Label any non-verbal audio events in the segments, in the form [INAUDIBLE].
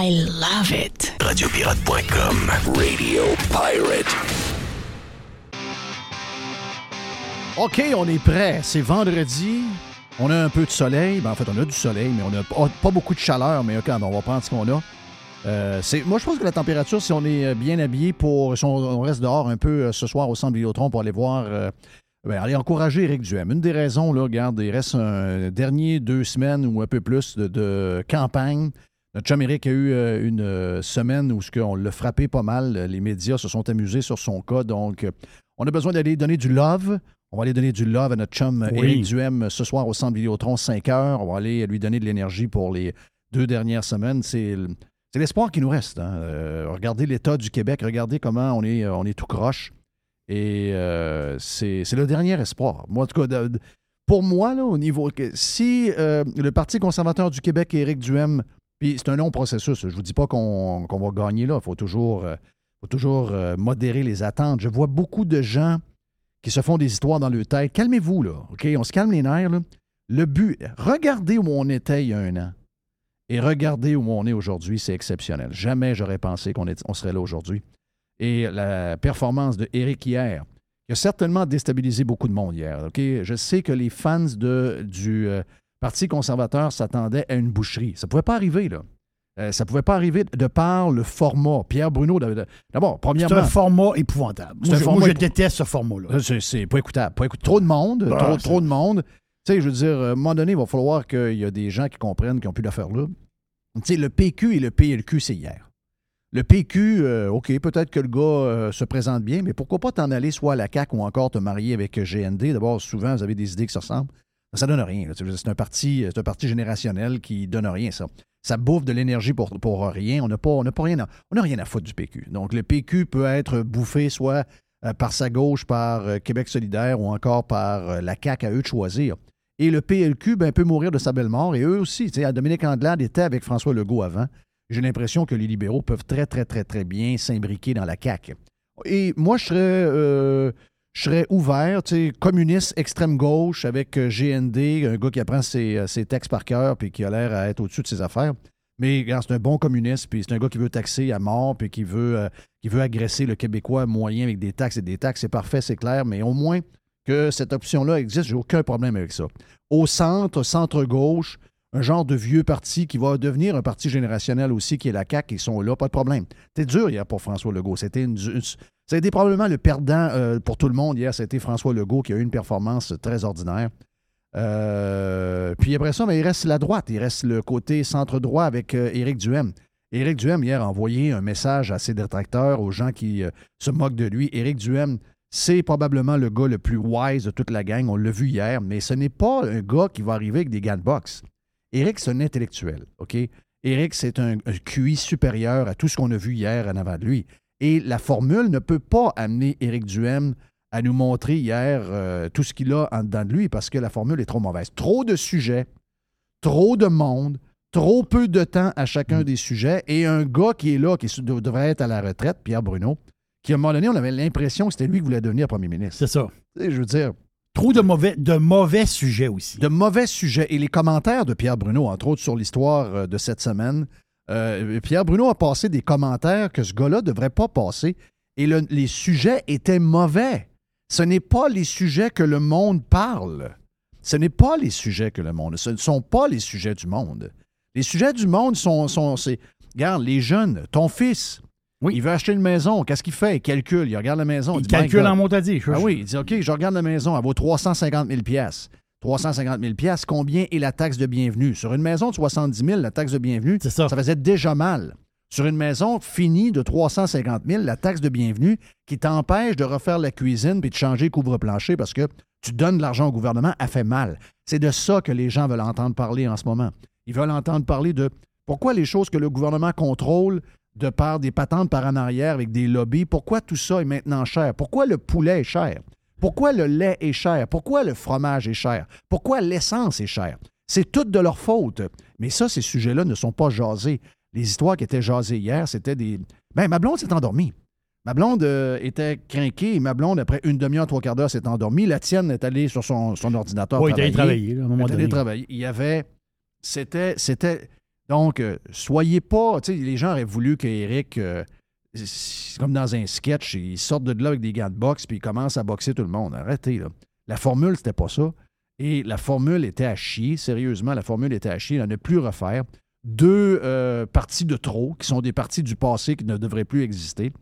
I love it. Radiopirate.com. Radio Pirate. OK, on est prêt. C'est vendredi. On a un peu de soleil. Ben, en fait, on a du soleil, mais on n'a pas, pas beaucoup de chaleur. Mais OK, on va prendre ce qu'on a. Euh, c'est- moi, je pense que la température, si on est euh, bien habillé pour. Si on, on reste dehors un peu euh, ce soir au centre Vidéotron pour aller voir. euh, ben, aller encourager Éric Duhem. Une des raisons, là, regarde, il reste un dernier deux semaines ou un peu plus de, de campagne. Notre chum Éric a eu euh, une euh, semaine où qu'on l'a frappé pas mal. Les médias se sont amusés sur son cas. Donc, euh, on a besoin d'aller donner du love. On va aller donner du love à notre chum Oui. Éric Duhem ce soir au centre Vidéotron, 5 heures. On va aller lui donner de l'énergie pour les deux dernières semaines. C'est l'espoir qui nous reste. hein. Euh, regardez l'état du Québec, regardez comment on est, on est tout croche. Et euh, c'est le dernier espoir. Moi, en tout cas, pour moi, là, au niveau. Si euh, le Parti conservateur du Québec et Éric Duhem, puis c'est un long processus, je ne vous dis pas qu'on va gagner là, il faut toujours, euh, toujours euh, modérer les attentes. Je vois beaucoup de gens qui se font des histoires dans leur tête. Calmez-vous, là, OK? On se calme les nerfs, là. Le but, regardez où on était il y a un an et regardez où on est aujourd'hui, c'est exceptionnel. Jamais j'aurais pensé qu'on serait là aujourd'hui. Et la performance de hier, qui a certainement déstabilisé beaucoup de monde hier. OK? Je sais que les fans de, du euh, Parti conservateur s'attendaient à une boucherie. Ça ne pouvait pas arriver, là. Euh, ça ne pouvait pas arriver de par le format. Pierre Bruno, d'abord, d'abord, C'est premièrement. un format épouvantable. Moi, je, format moi, je épou- déteste ce format-là. Euh, C'est, pas écoutable. Pas trop de monde. Bah, trop, de monde. Tu sais, je veux dire, à un moment donné, il va falloir qu'il y a des gens qui comprennent qu'ils n'ont plus d'affaires là. Tu sais, le PQ et le PLQ, c'est hier. Le PQ, euh, OK, peut-être que le gars euh, se présente bien, mais pourquoi pas t'en aller soit à la CAQ ou encore te marier avec euh, GND? D'abord, souvent, vous avez des idées qui se ressemblent. Ça donne rien. C'est un parti, c'est un parti générationnel qui donne rien, ça. Ça bouffe de l'énergie pour, pour rien. On n'a pas, on pas rien, à, on n'a rien à foutre du PQ. Donc, le PQ peut être bouffé soit euh, par sa gauche, par euh, Québec solidaire ou encore par euh, la CAQ à eux de choisir. Et le PLQ ben, peut mourir de sa belle mort. Et eux aussi. Dominique Andelade était avec François Legault avant. J'ai l'impression que les libéraux peuvent très, très, très, très bien s'imbriquer dans la CAQ. Et moi, je serais, euh, je serais ouvert, tu sais, communiste extrême gauche avec euh, GND, un gars qui apprend ses, euh, ses textes par cœur puis qui a l'air à être au-dessus de ses affaires. Mais c'est un bon communiste, puis c'est un gars qui veut taxer à mort, puis qui veut, euh, qui veut agresser le Québécois moyen avec des taxes et des taxes. C'est parfait, c'est clair, mais au moins que cette option-là existe, j'ai aucun problème avec ça. Au centre, centre-gauche, un genre de vieux parti qui va devenir un parti générationnel aussi, qui est la CAQ, ils sont là, pas de problème. C'était dur hier pour François Legault. C'était une, une- ça a été probablement le perdant euh, pour tout le monde hier. C'était François Legault qui a eu une performance très ordinaire. Euh, puis après ça, ben, il reste la droite. Il reste le côté centre-droit avec euh, Éric Duhem. Éric Duhem, hier, a envoyé un message à ses détracteurs, aux gens qui se moquent de lui. Éric Duhem, c'est probablement le gars le plus wise de toute la gang. On l'a vu hier, mais ce n'est pas un gars qui va arriver avec des gants de boxe. Éric, c'est un intellectuel, OK? Éric, c'est un, un QI supérieur à tout ce qu'on a vu hier en avant de lui. Et la formule ne peut pas amener Éric Duhem à nous montrer hier euh, tout ce qu'il a en dedans de lui parce que la formule est trop mauvaise. Trop de sujets, trop de monde, trop peu de temps à chacun des sujets et un gars qui est là, qui devrait être à la retraite, Pierre Bruno, qui à un moment donné, on avait l'impression que c'était lui qui voulait devenir premier ministre. C'est ça. Sais, Je veux dire, Trop de mauvais, de mauvais sujets aussi. de mauvais sujets. Et les commentaires de Pierre Bruno, entre autres sur l'histoire euh, de cette semaine, euh, Pierre Bruno a passé des commentaires que ce gars-là ne devrait pas passer. Et le- les sujets étaient mauvais. Ce n'est pas les sujets que le monde parle. Ce n'est pas les sujets que le monde. Ce ne sont pas les sujets du monde. Les sujets du monde sont. sont c'est, regarde, les jeunes, ton fils, Oui. il veut acheter une maison. Qu'est-ce qu'il fait? Il calcule, il regarde la maison. Il dit, My calcule en montadier. Ah oui, il dit OK, je regarde la maison, elle vaut 350 000 350 000 combien est la taxe de bienvenue? Sur une maison de 70 000, la taxe de bienvenue, ça. ça faisait déjà mal. Sur une maison finie de 350 000, la taxe de bienvenue qui t'empêche de refaire la cuisine puis de changer couvre-plancher parce que tu donnes de l'argent au gouvernement, a fait mal. C'est de ça que les gens veulent entendre parler en ce moment. Ils veulent entendre parler de pourquoi les choses que le gouvernement contrôle de par des patentes par en arrière avec des lobbies, pourquoi tout ça est maintenant cher? Pourquoi le poulet est cher? Pourquoi le lait est cher? Pourquoi le fromage est cher? Pourquoi l'essence est chère? C'est toute de leur faute. Mais ça, ces sujets-là ne sont pas jasés. Les histoires qui étaient jasées hier, c'était des. Ben, ma blonde s'est endormie. Ma blonde euh, était crinquée et ma blonde, après une demi-heure, trois quarts d'heure, s'est endormie. La tienne est allée sur son, son ordinateur. Oui, il est allé travailler. travailler, là, à un moment Elle est allée donné. travailler. Il y avait. C'était. C'était. Donc, euh, soyez pas. Tu sais, les gens auraient voulu qu'Éric, euh, c'est comme dans un sketch, il sorte de là avec des gants de boxe puis il commence à boxer tout le monde. Arrêtez, là. La formule, c'était pas ça. Et la formule était à chier. Sérieusement, la formule était à chier. À ne plus refaire. Deux euh, parties de trop, qui sont des parties du passé qui ne devraient plus exister.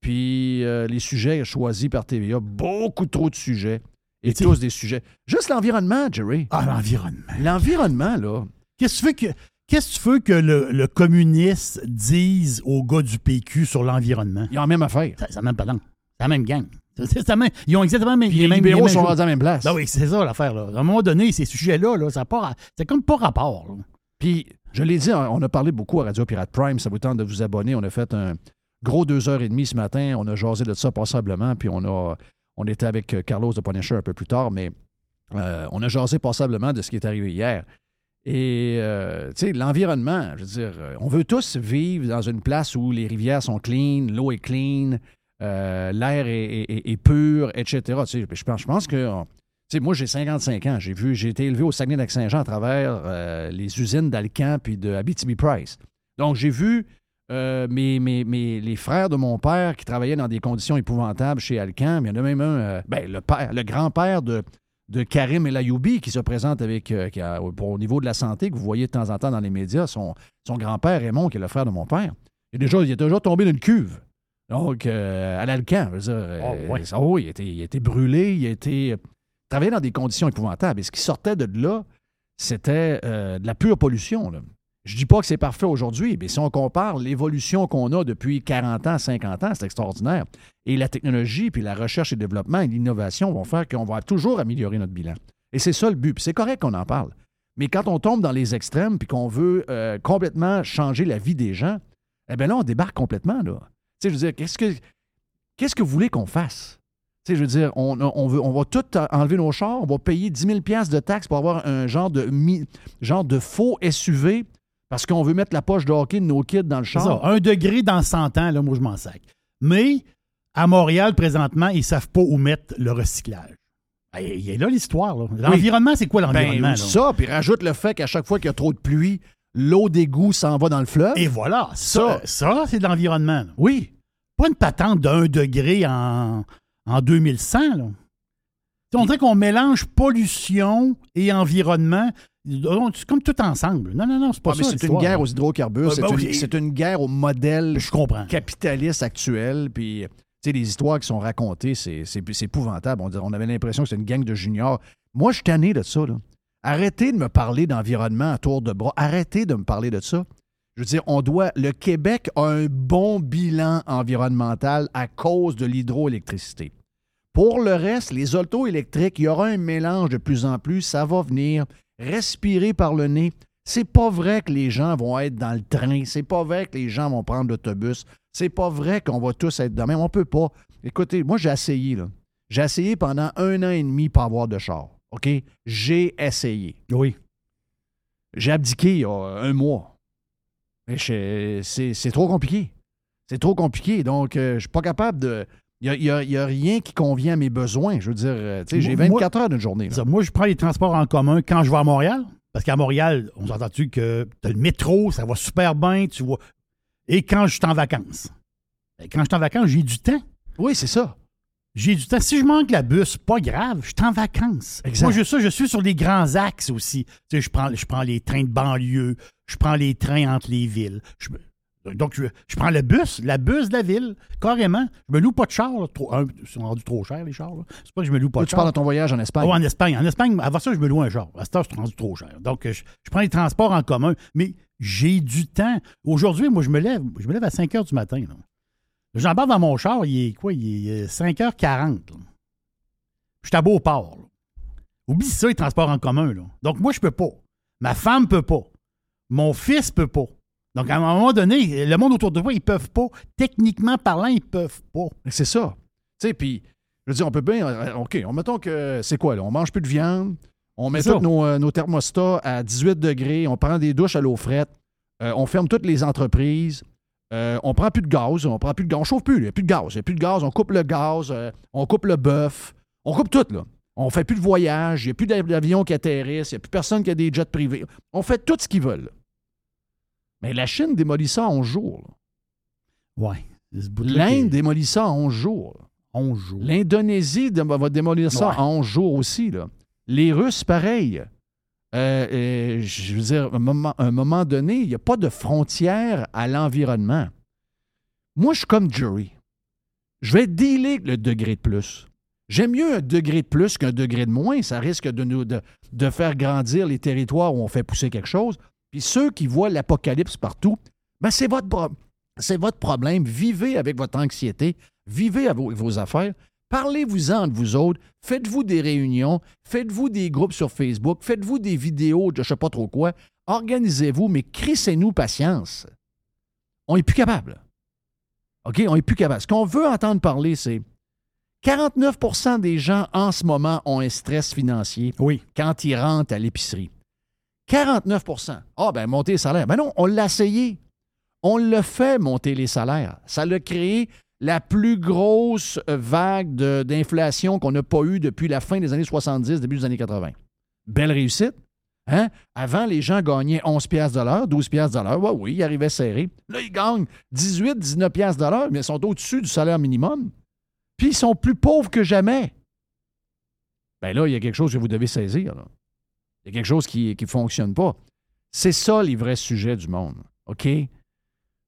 Puis euh, les sujets choisis par TVA, beaucoup trop de sujets. Et tous des sujets. Juste l'environnement, Jerry. Ah, l'environnement. L'environnement, là. Qu'est-ce que tu veux que, qu'est-ce que, tu veux que le, le communiste dise aux gars du PQ sur l'environnement? Il y a la même affaire. Ça, ça même pas long. C'est la même gang. C'est- c'est la même- ils ont exactement les, Puis les mêmes libéraux les mêmes sont rendus à la même place. Ben oui, c'est ça l'affaire. Là. À un moment donné, ces sujets-là, là, ça ra- c'est comme pas rapport. là. Puis, je l'ai dit, on a parlé beaucoup à Radio Pirate Prime. Ça vous tente de vous abonner. On a fait un gros deux heures et demie ce matin. On a jasé de ça passablement. Puis, on, a, on était avec Carlos de Punisher un peu plus tard. Mais euh, on a jasé passablement de ce qui est arrivé hier. Et, euh, tu sais, l'environnement, je veux dire, euh, on veut tous vivre dans une place où les rivières sont clean, l'eau est clean, euh, l'air est, pur, etc. Tu je pense, pense que tu sais, moi, j'ai 55 ans. J'ai vu, j'ai été élevé au Saguenay-Lac-Saint-Jean à travers les usines d'Alcan puis de Abitibi-Price. Donc, j'ai vu mes, mes- mes- les frères de mon père qui travaillaient dans des conditions épouvantables chez Alcan. Il y en a même un, ben, le, père, le grand-père de, de Karim El Ayoubi qui se présente avec, euh, qui a- pour, au niveau de la santé, que vous voyez de temps en temps dans les médias. Son, son grand-père, Raymond, qui est le frère de mon père, il, est déjà, il est déjà tombé d'une cuve. Donc, euh, à l'Alcan, dire, euh, Oh, ouais. il a, été, il brûlé, il a été travaillé dans des conditions épouvantables. Et ce qui sortait de là, c'était de la pure pollution. là. Je dis pas que c'est parfait aujourd'hui, mais si on compare l'évolution qu'on a depuis 40 ans, 50 ans, c'est extraordinaire. Et la technologie, puis la recherche et le développement et l'innovation vont faire qu'on va toujours améliorer notre bilan. Et c'est ça le but. C'est correct qu'on en parle. Mais quand on tombe dans les extrêmes, puis qu'on veut euh, complètement changer la vie des gens, eh bien là, on débarque complètement. Là. Tu sais, je veux dire, qu'est-ce que, qu'est-ce que vous voulez qu'on fasse? Tu sais, je veux dire, on, on veut, on va tout enlever nos chars, on va payer 10 000 de taxes pour avoir un genre de, genre de faux SUV parce qu'on veut mettre la poche de hockey de nos kids dans le ça. Un degré dans 100 ans, là, moi, je m'en sac. Mais à Montréal, présentement, ils savent pas où mettre le recyclage. Eh, Il est là l'histoire. L'environnement, c'est quoi l'environnement? Ben, ça, puis rajoute le fait qu'à chaque fois qu'il y a trop de pluie, l'eau d'égout s'en va dans le fleuve. Et voilà. Ça, ça c'est de l'environnement. Oui. Pas une patente 1 degré en, en 2100. Là. On dirait qu'on mélange pollution et environnement. C'est comme tout ensemble. Non, non, non, c'est pas Ah, mais ça. c'est une guerre aux hydrocarbures, c'est ben une, c'est une guerre au modèle Je comprends. capitaliste actuel. Puis, les histoires qui sont racontées, c'est épouvantable. On, avait l'impression que c'était une gang de juniors. Moi, je suis tanné de ça. Là. Arrêtez de me parler d'environnement à tour de bras. Arrêtez de me parler de ça. Je veux dire, on doit. Le Québec a un bon bilan environnemental à cause de l'hydroélectricité. Pour le reste, les autos électriques, il y aura un mélange de plus en plus. Ça va venir respirer par le nez. C'est pas vrai que les gens vont être dans le train. C'est pas vrai que les gens vont prendre l'autobus. C'est pas vrai qu'on va tous être de même. On peut pas. Écoutez, moi, j'ai essayé, là. J'ai essayé pendant un an et demi pour avoir de char. OK? J'ai essayé. Oui. J'ai abdiqué il y a un mois. C'est c'est trop compliqué. C'est trop compliqué. Donc, euh, je suis pas capable de. Il n'y a, rien qui convient à mes besoins. Je veux dire, euh, tu sais, j'ai Moi- 24 heures d'une journée. Ça, moi, je prends les transports en commun quand je vais à Montréal. Parce qu'à Montréal, on s'entend-tu que tu as le métro, ça va super bien, tu vois. Et quand je suis en vacances. Et Quand je suis en vacances, j'ai du temps. Oui, c'est ça. J'ai du temps. Si je manque la bus, pas grave, je suis en vacances. Exact. Moi, je, ça, je suis sur les grands axes aussi. Tu sais, je prends, je prends les trains de banlieue, je prends les trains entre les villes. Je donc, je, je prends le bus, la bus de la ville, carrément. Je me loue pas de char. là. Trop, un, ils sont rendus trop chers, les chars. C'est pas que je me loue pas de tu char. parles de ton voyage en Espagne. Ouais, en Espagne. En Espagne, avant ça, je me loue un char. À cette heure, c'est rendu trop cher. Donc, euh, je, je prends les transports en commun. Mais j'ai du temps. Aujourd'hui, moi, je me lève. Je me lève à 5 h du matin. J'embarque dans mon char, il est quoi? Il est euh, 5h40. là. Je suis à Beauport. là. Oublie ça, les transports en commun. Là. Donc, moi, je peux pas. Ma femme peut pas. Mon fils peut pas. Donc, à un moment donné, le monde autour de moi, ils peuvent pas. Techniquement parlant, ils peuvent pas. C'est ça. Tu sais, puis, je veux dire, on peut bien. euh, OK, on, mettons que c'est quoi, là? On mange plus de viande, on met tous nos, euh, nos thermostats à 18 degrés, on prend des douches à l'eau frette, euh, on ferme toutes les entreprises, euh, on prend plus de gaz, on prend plus de gaz, on chauffe plus, il n'y a plus de gaz, il n'y a plus de gaz, on coupe le gaz, euh, on coupe le bœuf, on coupe tout, là. On fait plus de voyage, il n'y a plus d'avions qui atterrissent, il n'y a plus personne qui a des jets privés. On fait tout ce qu'ils veulent. Mais la Chine démolit ça en 11 jours. est- L'Inde démolit ça en 11 jours. là. 11 jours. L'Indonésie va démolir ça Ouais. en 11 jours aussi. là. Les Russes, pareil. Euh, euh, je veux dire, à un moment, à un moment donné, il n'y a pas de frontière à l'environnement. Moi, je suis comme Jury. Je vais dealer le degré de plus. J'aime mieux un degré de plus qu'un degré de moins. Ça risque de, nous, de, de faire grandir les territoires où on fait pousser quelque chose. Puis ceux qui voient l'apocalypse partout, ben c'est votre, pro- votre problème. Vivez avec votre anxiété. Vivez avec vos, affaires. Parlez-vous-en entre vous autres. Faites-vous des réunions. Faites-vous des groupes sur Facebook. Faites-vous des vidéos de je ne sais pas trop quoi. Organisez-vous, mais crissez-nous patience. On n'est plus capable. OK? On n'est plus capable. Ce qu'on veut entendre parler, c'est 49% des gens en ce moment ont un stress financier Oui. quand ils rentrent à l'épicerie. 49% Ah, ben, monter les salaires. Ben non, on l'a essayé. On l'a fait monter les salaires. Ça l'a créé la plus grosse vague d'inflation qu'on n'a pas eue depuis la fin des années 70, début des années 80. Belle réussite. Hein? Avant, les gens gagnaient 11 piastres de l'heure, 12 piastres de. Ouais, oui, ils arrivaient serrés. Là, ils gagnent 18, 19 piastres de mais ils sont au-dessus du salaire minimum. Puis ils sont plus pauvres que jamais. Ben là, il y a quelque chose que vous devez saisir. là. Il y a quelque chose qui ne fonctionne pas. C'est ça les vrais sujets du monde. OK?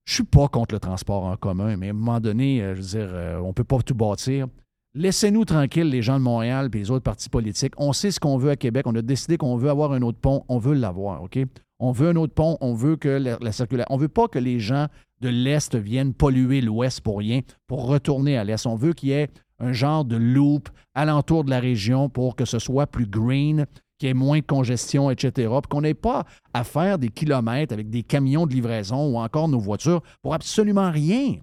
Je suis pas contre le transport en commun, mais à un moment donné, euh, je veux dire, euh, on ne peut pas tout bâtir. Laissez-nous tranquilles, les gens de Montréal et les autres partis politiques. On sait ce qu'on veut à Québec. On a décidé qu'on veut avoir un autre pont. On veut l'avoir, OK? On veut un autre pont. On veut que la, la circulation. On veut pas que les gens de l'Est viennent polluer l'Ouest pour rien, pour retourner à l'Est. On veut qu'il y ait un genre de loop alentour de la région pour que ce soit plus green, qu'il y ait moins de congestion, etc. Puis qu'on n'ait pas à faire des kilomètres avec des camions de livraison ou encore nos voitures pour absolument rien.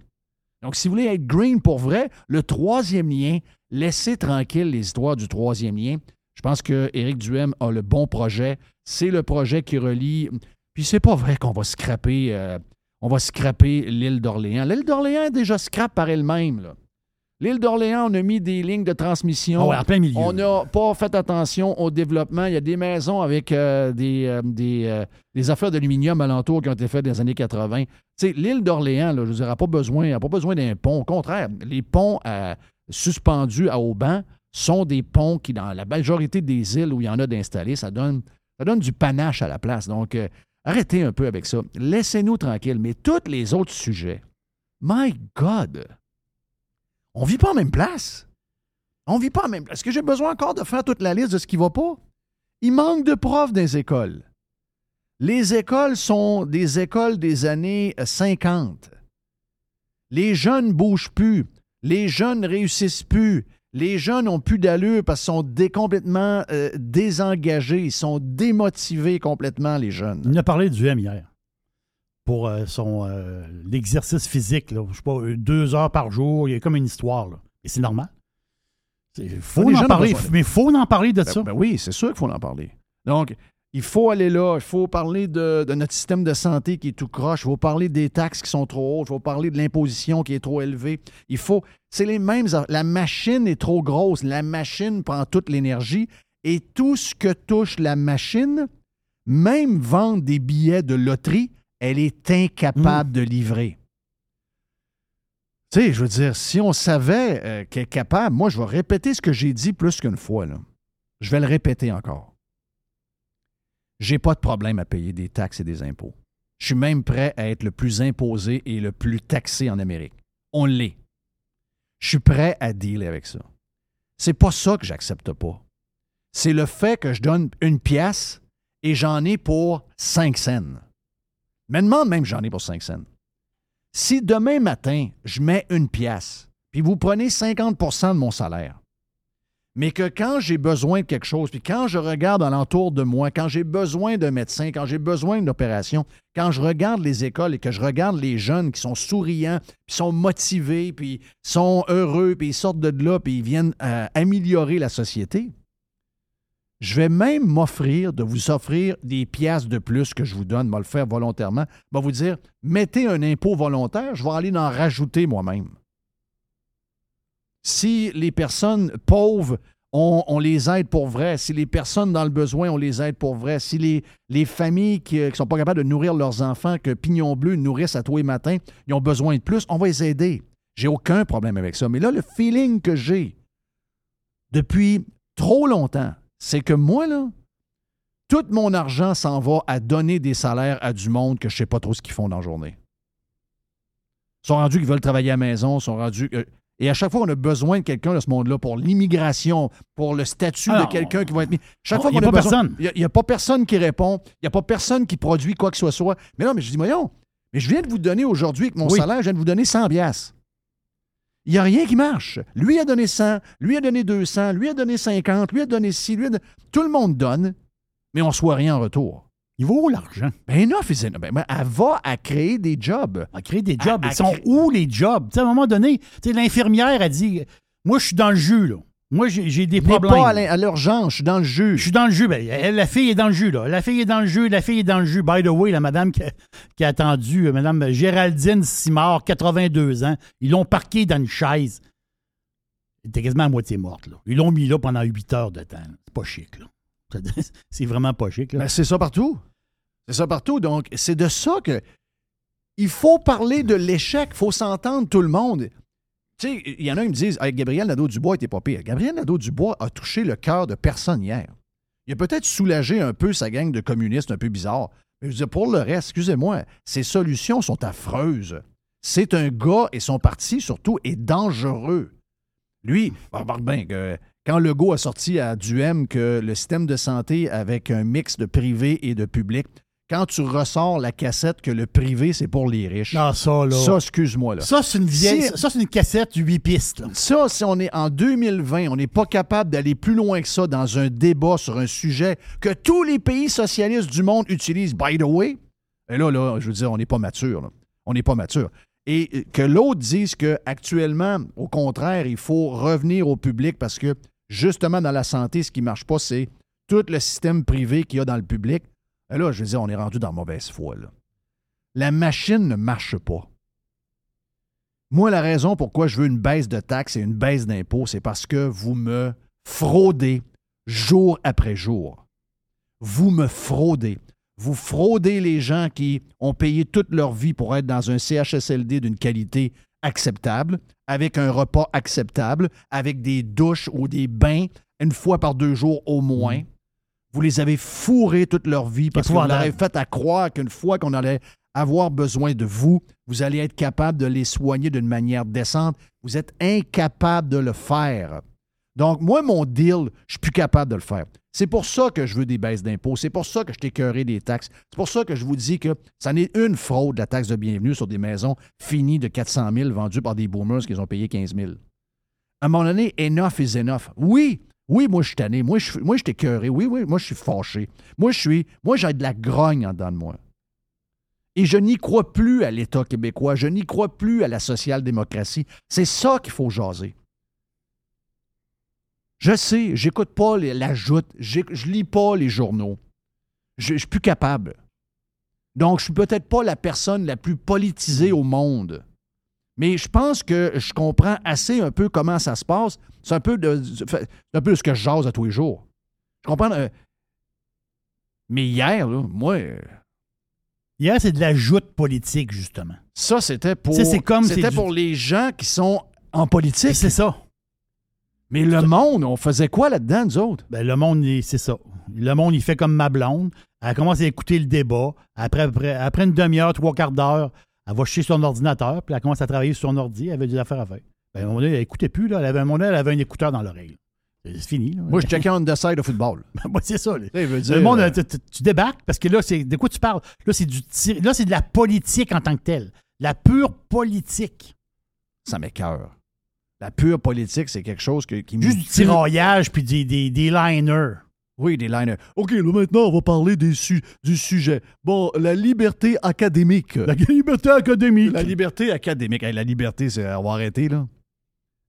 Donc, si vous voulez être green pour vrai, le troisième lien, laissez tranquille les histoires du troisième lien. Je pense que Éric Duhem a le bon projet. C'est le projet qui relie. Puis c'est pas vrai qu'on va scraper, euh, on va scraper l'île d'Orléans. L'île d'Orléans est déjà scrap par elle-même. L'île d'Orléans, on a mis des lignes de transmission. Ah ouais, en plein milieu. On n'a pas fait attention au développement. Il y a des maisons avec euh, des, euh, des, euh, des affaires d'aluminium alentour qui ont été faites dans les années 80. Tu sais, l'île d'Orléans, je veux dire, n'a pas besoin, a pas besoin d'un pont. Au contraire, les ponts suspendus à Auban sont des ponts qui, dans la majorité des îles où il y en a d'installés, ça donne, ça donne du panache à la place. Donc, arrêtez un peu avec ça. Laissez-nous tranquilles. Mais tous les autres sujets, my God, on vit pas en même place. On vit pas en même place. Est-ce que j'ai besoin encore de faire toute la liste de ce qui va pas? Il manque de profs dans les écoles. Les écoles sont des écoles des années euh, 50. Les jeunes bougent plus. Les jeunes réussissent plus. Les jeunes ont plus d'allure parce qu'ils sont complètement euh, désengagés. Ils sont démotivés complètement, les jeunes. En a parlé du M hier. Pour euh, son euh, l'exercice physique, là. je sais pas, euh, deux heures par jour, il y a comme une histoire. Là. Et c'est normal. Il faut en parler, mais il faut en parler de Ben- ça. ben oui, c'est sûr qu'il faut en parler. Donc, il faut aller là, il faut parler de, de notre système de santé qui est tout croche, il faut parler des taxes qui sont trop hautes, il faut parler de l'imposition qui est trop élevée. Il faut. C'est les mêmes. La machine est trop grosse, la machine prend toute l'énergie et tout ce que touche la machine, même vendre des billets de loterie, elle est incapable de livrer. Tu sais, je veux dire, si on savait euh, qu'elle est capable, moi, je vais répéter ce que j'ai dit plus qu'une fois. Là. Je vais le répéter encore. J'ai pas de problème à payer des taxes et des impôts. Je suis même prêt à être le plus imposé et le plus taxé en Amérique. On l'est. Je suis prêt à dealer avec ça. C'est pas ça que j'accepte pas. C'est le fait que je donne une pièce et j'en ai pour 5 cents. Mais demande même j'en ai pour 5 cents. Si demain matin, je mets une pièce, puis vous prenez 50% de mon salaire, mais que quand j'ai besoin de quelque chose, puis quand je regarde alentour de moi, quand j'ai besoin d'un médecin, quand j'ai besoin d'une opération, quand je regarde les écoles et que je regarde les jeunes qui sont souriants, puis sont motivés, puis sont heureux, puis ils sortent de là, puis ils viennent euh, améliorer la société, je vais même m'offrir de vous offrir des pièces de plus que je vous donne, vais le faire volontairement, vais vous dire, mettez un impôt volontaire, je vais aller en rajouter moi-même. Si les personnes pauvres on, on les aide pour vrai. Si les personnes dans le besoin, on les aide pour vrai. Si les, les familles qui ne sont pas capables de nourrir leurs enfants, que Pignon Bleu nourrissent à tous les matins, ils ont besoin de plus, on va les aider. J'ai aucun problème avec ça. Mais là, le feeling que j'ai depuis trop longtemps, c'est que moi, là, tout mon argent s'en va à donner des salaires à du monde que je ne sais pas trop ce qu'ils font dans la journée. Ils sont rendus qu'ils veulent travailler à la maison, sont rendus. euh, et à chaque fois qu'on a besoin de quelqu'un de ce monde-là pour l'immigration, pour le statut de quelqu'un qui va être mis. Chaque fois il y a a personne. Il n'y a, pas personne qui répond. Il n'y a pas personne qui produit quoi que ce soit. Mais non, mais je dis, voyons, mais je viens de vous donner aujourd'hui avec mon Oui. salaire, je viens de vous donner 100 piastres. Il n'y a rien qui marche. Lui a donné 100, lui a donné 200, lui a donné 50, lui a donné 6, lui a donné... Tout le monde donne, mais on ne soit rien en retour. Il vaut l'argent? Ben non, ben, ben, elle va à créer des jobs. À créer des jobs. À- à Ils sont cré- où les jobs? Tu sais, à un moment donné, l'infirmière a dit Moi, je suis dans le jus, là. Moi, j'ai des Mais problèmes. pas à l'urgence, je suis dans le Je jus. suis dans le jus. Ben, la fille est dans le jus, là. La fille est dans le jus, la fille est dans le jus. By the way, la madame qui a, qui a attendu, euh, madame Géraldine Simard, 82 ans, ils l'ont parquée dans une chaise. Elle était quasiment à moitié morte, là. Ils l'ont mis là pendant 8 heures de temps. C'est pas chic, là. [LAUGHS] C'est vraiment pas chic, là. Ben, c'est ça partout. C'est ça partout. Donc, c'est de ça que. Il faut parler de l'échec. Il faut s'entendre, tout le monde. Tu sais, il y en a qui me disent Gabriel Nadeau-Dubois était pas pire. Gabriel Nadeau-Dubois a touché le cœur de personne hier. Il a peut-être soulagé un peu sa gang de communistes un peu bizarres. Mais pour le reste, excusez-moi, ses solutions sont affreuses. C'est un gars et son parti, surtout, est dangereux. Lui, remarque bien que quand Legault a sorti à Duhem que le système de santé avec un mix de privé et de public, quand tu ressors la cassette que le privé, c'est pour les riches. Ah, ça, là. Ça, excuse-moi, là. Ça, c'est une vieille. Si- Ça, c'est une cassette 8 pistes, là. Ça, si on est en 2020, on n'est pas capable d'aller plus loin que ça dans un débat sur un sujet que tous les pays socialistes du monde utilisent, by the way. Et là, là, je veux dire, on n'est pas mature. là. On n'est pas mature. Et que l'autre dise qu'actuellement, au contraire, il faut revenir au public parce que justement, dans la santé, ce qui ne marche pas, c'est tout le système privé qu'il y a dans le public. Et là, je veux dire, on est rendu dans mauvaise foi. La machine ne marche pas. Moi, la raison pourquoi je veux une baisse de taxes et une baisse d'impôts, c'est parce que vous me fraudez jour après jour. Vous me fraudez. Vous fraudez les gens qui ont payé toute leur vie pour être dans un CHSLD d'une qualité acceptable, avec un repas acceptable, avec des douches ou des bains une fois par deux jours au moins. Vous les avez fourrés toute leur vie parce que vous leur avez fait à croire qu'une fois qu'on allait avoir besoin de vous, vous allez être capable de les soigner d'une manière décente. Vous êtes incapable de le faire. Donc, moi, mon deal, je suis plus capable de le faire. C'est pour ça que je veux des baisses d'impôts. C'est pour ça que je t'écœurerai des taxes. C'est pour ça que je vous dis que ça n'est une fraude, la taxe de bienvenue sur des maisons finies de 400 000 vendues par des boomers qui ont payé 15 000. À un moment donné, enough is enough. Oui, oui, moi, je suis tanné. Moi, je, moi, je suis écœuré. Oui, oui, moi, je suis fâché. Moi, j'ai de la grogne en dedans de moi. Et je n'y crois plus à l'État québécois. Je n'y crois plus à la social-démocratie. C'est ça qu'il faut jaser. Je sais, j'écoute pas les- la joute, je lis pas les journaux. Je, je suis plus capable. Donc, je suis peut-être pas la personne la plus politisée au monde. Mais je pense que je comprends assez un peu comment ça se passe. C'est un peu de, un peu ce que je jase à tous les jours. Je comprends. euh, mais hier, là, moi, euh, Hier, c'est de la joute politique, justement. ça, c'était pour, c'est comme- c'était du- pour les gens qui sont en politique. C'est ça. Mais le monde, on faisait quoi là-dedans, nous autres? Ben, le monde, c'est ça. Le monde, il fait comme ma blonde. Elle commence à écouter le débat. Après, après, après une demi-heure, trois quarts d'heure, elle va chez son ordinateur, puis elle commence à travailler sur son ordi. Elle avait des affaires à faire. Ben, à un moment donné, elle n'écoutait plus. Là. Elle avait, à un moment donné, elle avait un écouteur dans l'oreille. C'est fini. là. Moi, je checkais on the side de football. [LAUGHS] Ben, c'est ça. Le monde, euh, tu, tu- tu débarques parce que là, c'est de quoi tu parles? Là, c'est du là, c'est de la politique en tant que telle. La pure politique. ça m'écœure. La pure politique, c'est quelque chose que- qui me Juste du tiraillage puis des, des, des liners. Oui, des liners. OK, là, maintenant, on va parler des su- du sujet. Bon, la liberté académique. La [LAUGHS] liberté académique. La liberté académique. Hey, la liberté, c'est, on va arrêter, là.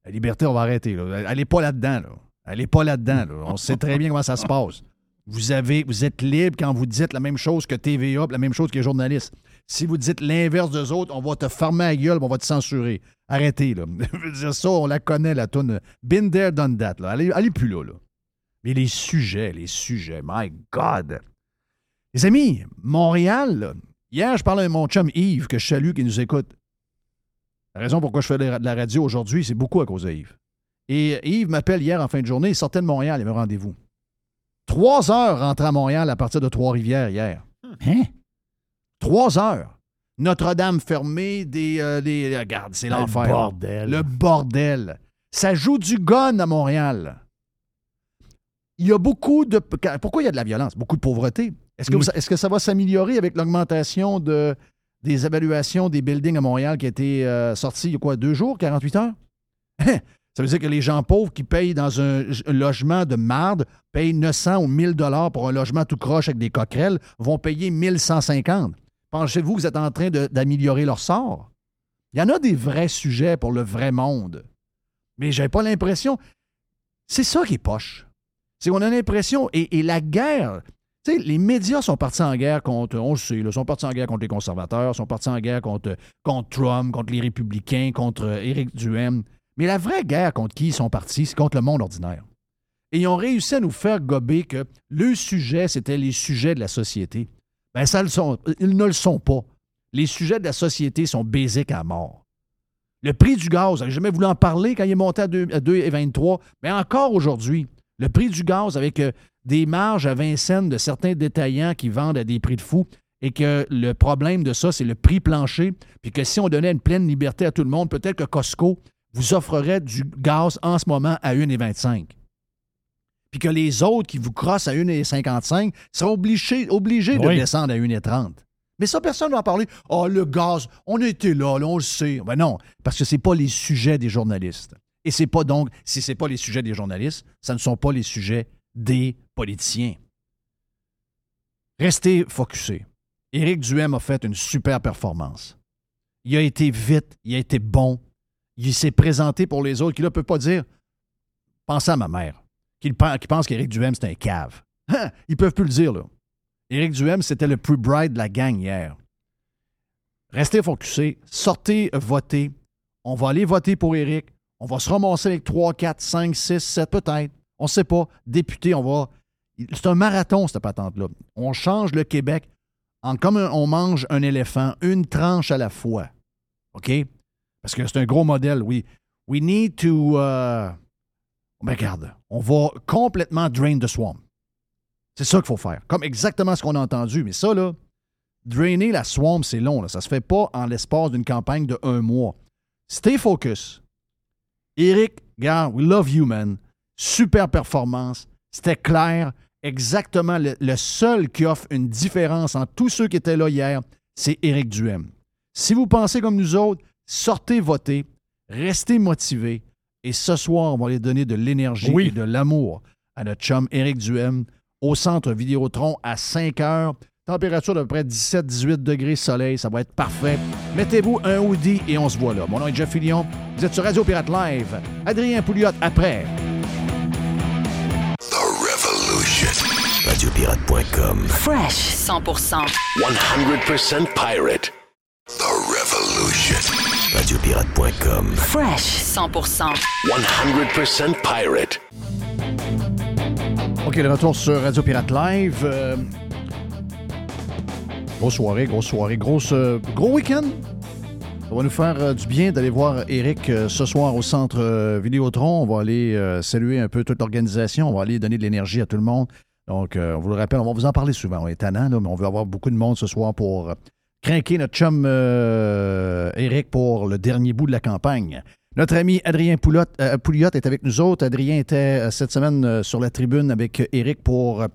La liberté, on va arrêter, là. Elle n'est pas là-dedans, là. Elle n'est pas là-dedans, là. On sait très bien comment ça se passe. Vous, avez, vous êtes libre quand vous dites la même chose que TVA, la même chose que les journalistes. si vous dites l'inverse d'eux autres, on va te farmer à gueule, on va te censurer. Arrêtez, là. [LAUGHS] Je veux dire, ça, on la connaît, la toune. Been there, done that, là. Allez, allez plus là, là. Mais les sujets, les sujets, my God. Les amis, Montréal, là, hier, je parlais avec mon chum Yves, que je salue, qui nous écoute. La raison pourquoi je fais de la radio aujourd'hui, c'est beaucoup à cause de Yves. Et Yves m'appelle hier en fin de journée, il sortait de Montréal, il avait rendez-vous. Trois heures rentré à Montréal à partir de Trois-Rivières hier. Hein? Trois heures. Notre-Dame fermée, des, euh, des- Regarde, c'est l'enfer. Le bordel. Le bordel. Ça joue du gun à Montréal. Il y a beaucoup de. Pourquoi il y a de la violence? Beaucoup de pauvreté. Est-ce que, Oui. que ça va s'améliorer avec l'augmentation de, des évaluations des buildings à Montréal qui a été euh, sortie il y a quoi, deux jours, 48 heures? [LAUGHS] ça veut dire que les gens pauvres qui payent dans un, un logement de marde, payent 900 ou 1000 dollars pour un logement tout croche avec des coquerelles, vont payer 1150. Pensez-vous que vous êtes en train d'améliorer leur sort? Il y en a des vrais sujets pour le vrai monde. Mais j'avais pas l'impression. C'est ça qui est poche. C'est qu'on a l'impression. Et, la guerre. Tu sais, les médias sont partis en guerre contre. On le sait, là, sont partis en guerre contre les conservateurs, sont partis en guerre contre, contre Trump, contre les républicains, contre euh, Éric Duhem. Mais la vraie guerre contre qui ils sont partis, c'est contre le monde ordinaire. Et ils ont réussi à nous faire gober que le sujet, c'était les sujets de la société. Ben, ça le sont. Ils ne le sont pas. Les sujets de la société sont basiques à mort. Le prix du gaz, j'ai jamais voulu en parler quand il est monté à 2 à 2,23, mais encore aujourd'hui, le prix du gaz avec euh, des marges à 20 cents de certains détaillants qui vendent à des prix de fou et que le problème de ça, c'est le prix plancher, puis que si on donnait une pleine liberté à tout le monde, peut-être que Costco vous offrerait du gaz en ce moment à 1,25 puis que les autres qui vous crossent à 1,55 seront obligés, obligés de descendre à 1,30. Mais ça, personne ne va en parler. Ah, le gaz, on était là, là, on le sait. Ben non, parce que ce n'est pas les sujets des journalistes. Et c'est pas donc, si ce n'est pas les sujets des journalistes, ça ne sont pas les sujets des politiciens. Restez focusés. Éric Duhem a fait une super performance. Il a été vite, il a été bon. Il s'est présenté pour les autres qui ne peuvent pas dire Pensez à ma mère, qui, pen- qui pense qu'Éric Duhem, c'est un cave. Hein, Ils peuvent plus le dire, là. Éric Duhem, c'était le plus bright de la gang hier. Restez focusés, sortez voter. On va aller voter pour Éric. On va se ramasser avec 3, 4, 5, 6, 7 peut-être. On ne sait pas. Député, on va. C'est un marathon, cette patente-là. On change le Québec en comme on mange un éléphant, une tranche à la fois. OK? Parce que c'est un gros modèle, oui. We need to. euh, Ben, regarde, on va complètement drain the swamp. C'est ça qu'il faut faire. Comme exactement ce qu'on a entendu. Mais ça, là, drainer la swamp, c'est long. Là. Ça se fait pas en l'espace d'une campagne de un mois. Stay focus. Eric, gars, we love you, man. Super performance. C'était clair. Exactement. Le, le seul qui offre une différence entre tous ceux qui étaient là hier, c'est Éric Duhem. Si vous pensez comme nous autres, sortez voter, restez motivés. Et ce soir, on va aller donner de l'énergie Oui. et de l'amour à notre chum Éric Duhem au centre Vidéotron à 5 heures. Température d'à peu près 17-18 degrés soleil, ça va être parfait. Mettez-vous un hoodie et on se voit là. Mon nom est Jeff Fillion. Vous êtes sur Radio Pirate Live. Adrien Pouliot après. The Revolution. Radiopirate.com. Fresh 100%. 100% pirate. The Revolution. Radiopirate.com. Fresh 100%. 100% pirate. OK, le retour sur Radio Pirate Live. Euh, grosse soirée, grosse soirée, euh, gros week-end. Ça va nous faire euh, du bien d'aller voir Eric euh, ce soir au centre Vidéotron. On va aller saluer un peu toute l'organisation. On va aller donner de l'énergie à tout le monde. Donc, on vous le rappelle, on va vous en parler souvent. On est tannant, mais on veut avoir beaucoup de monde ce soir pour craquer notre chum Eric pour le dernier bout de la campagne. Notre ami Adrien Pouliot, est avec nous autres. Adrien était cette semaine sur la tribune avec Eric pour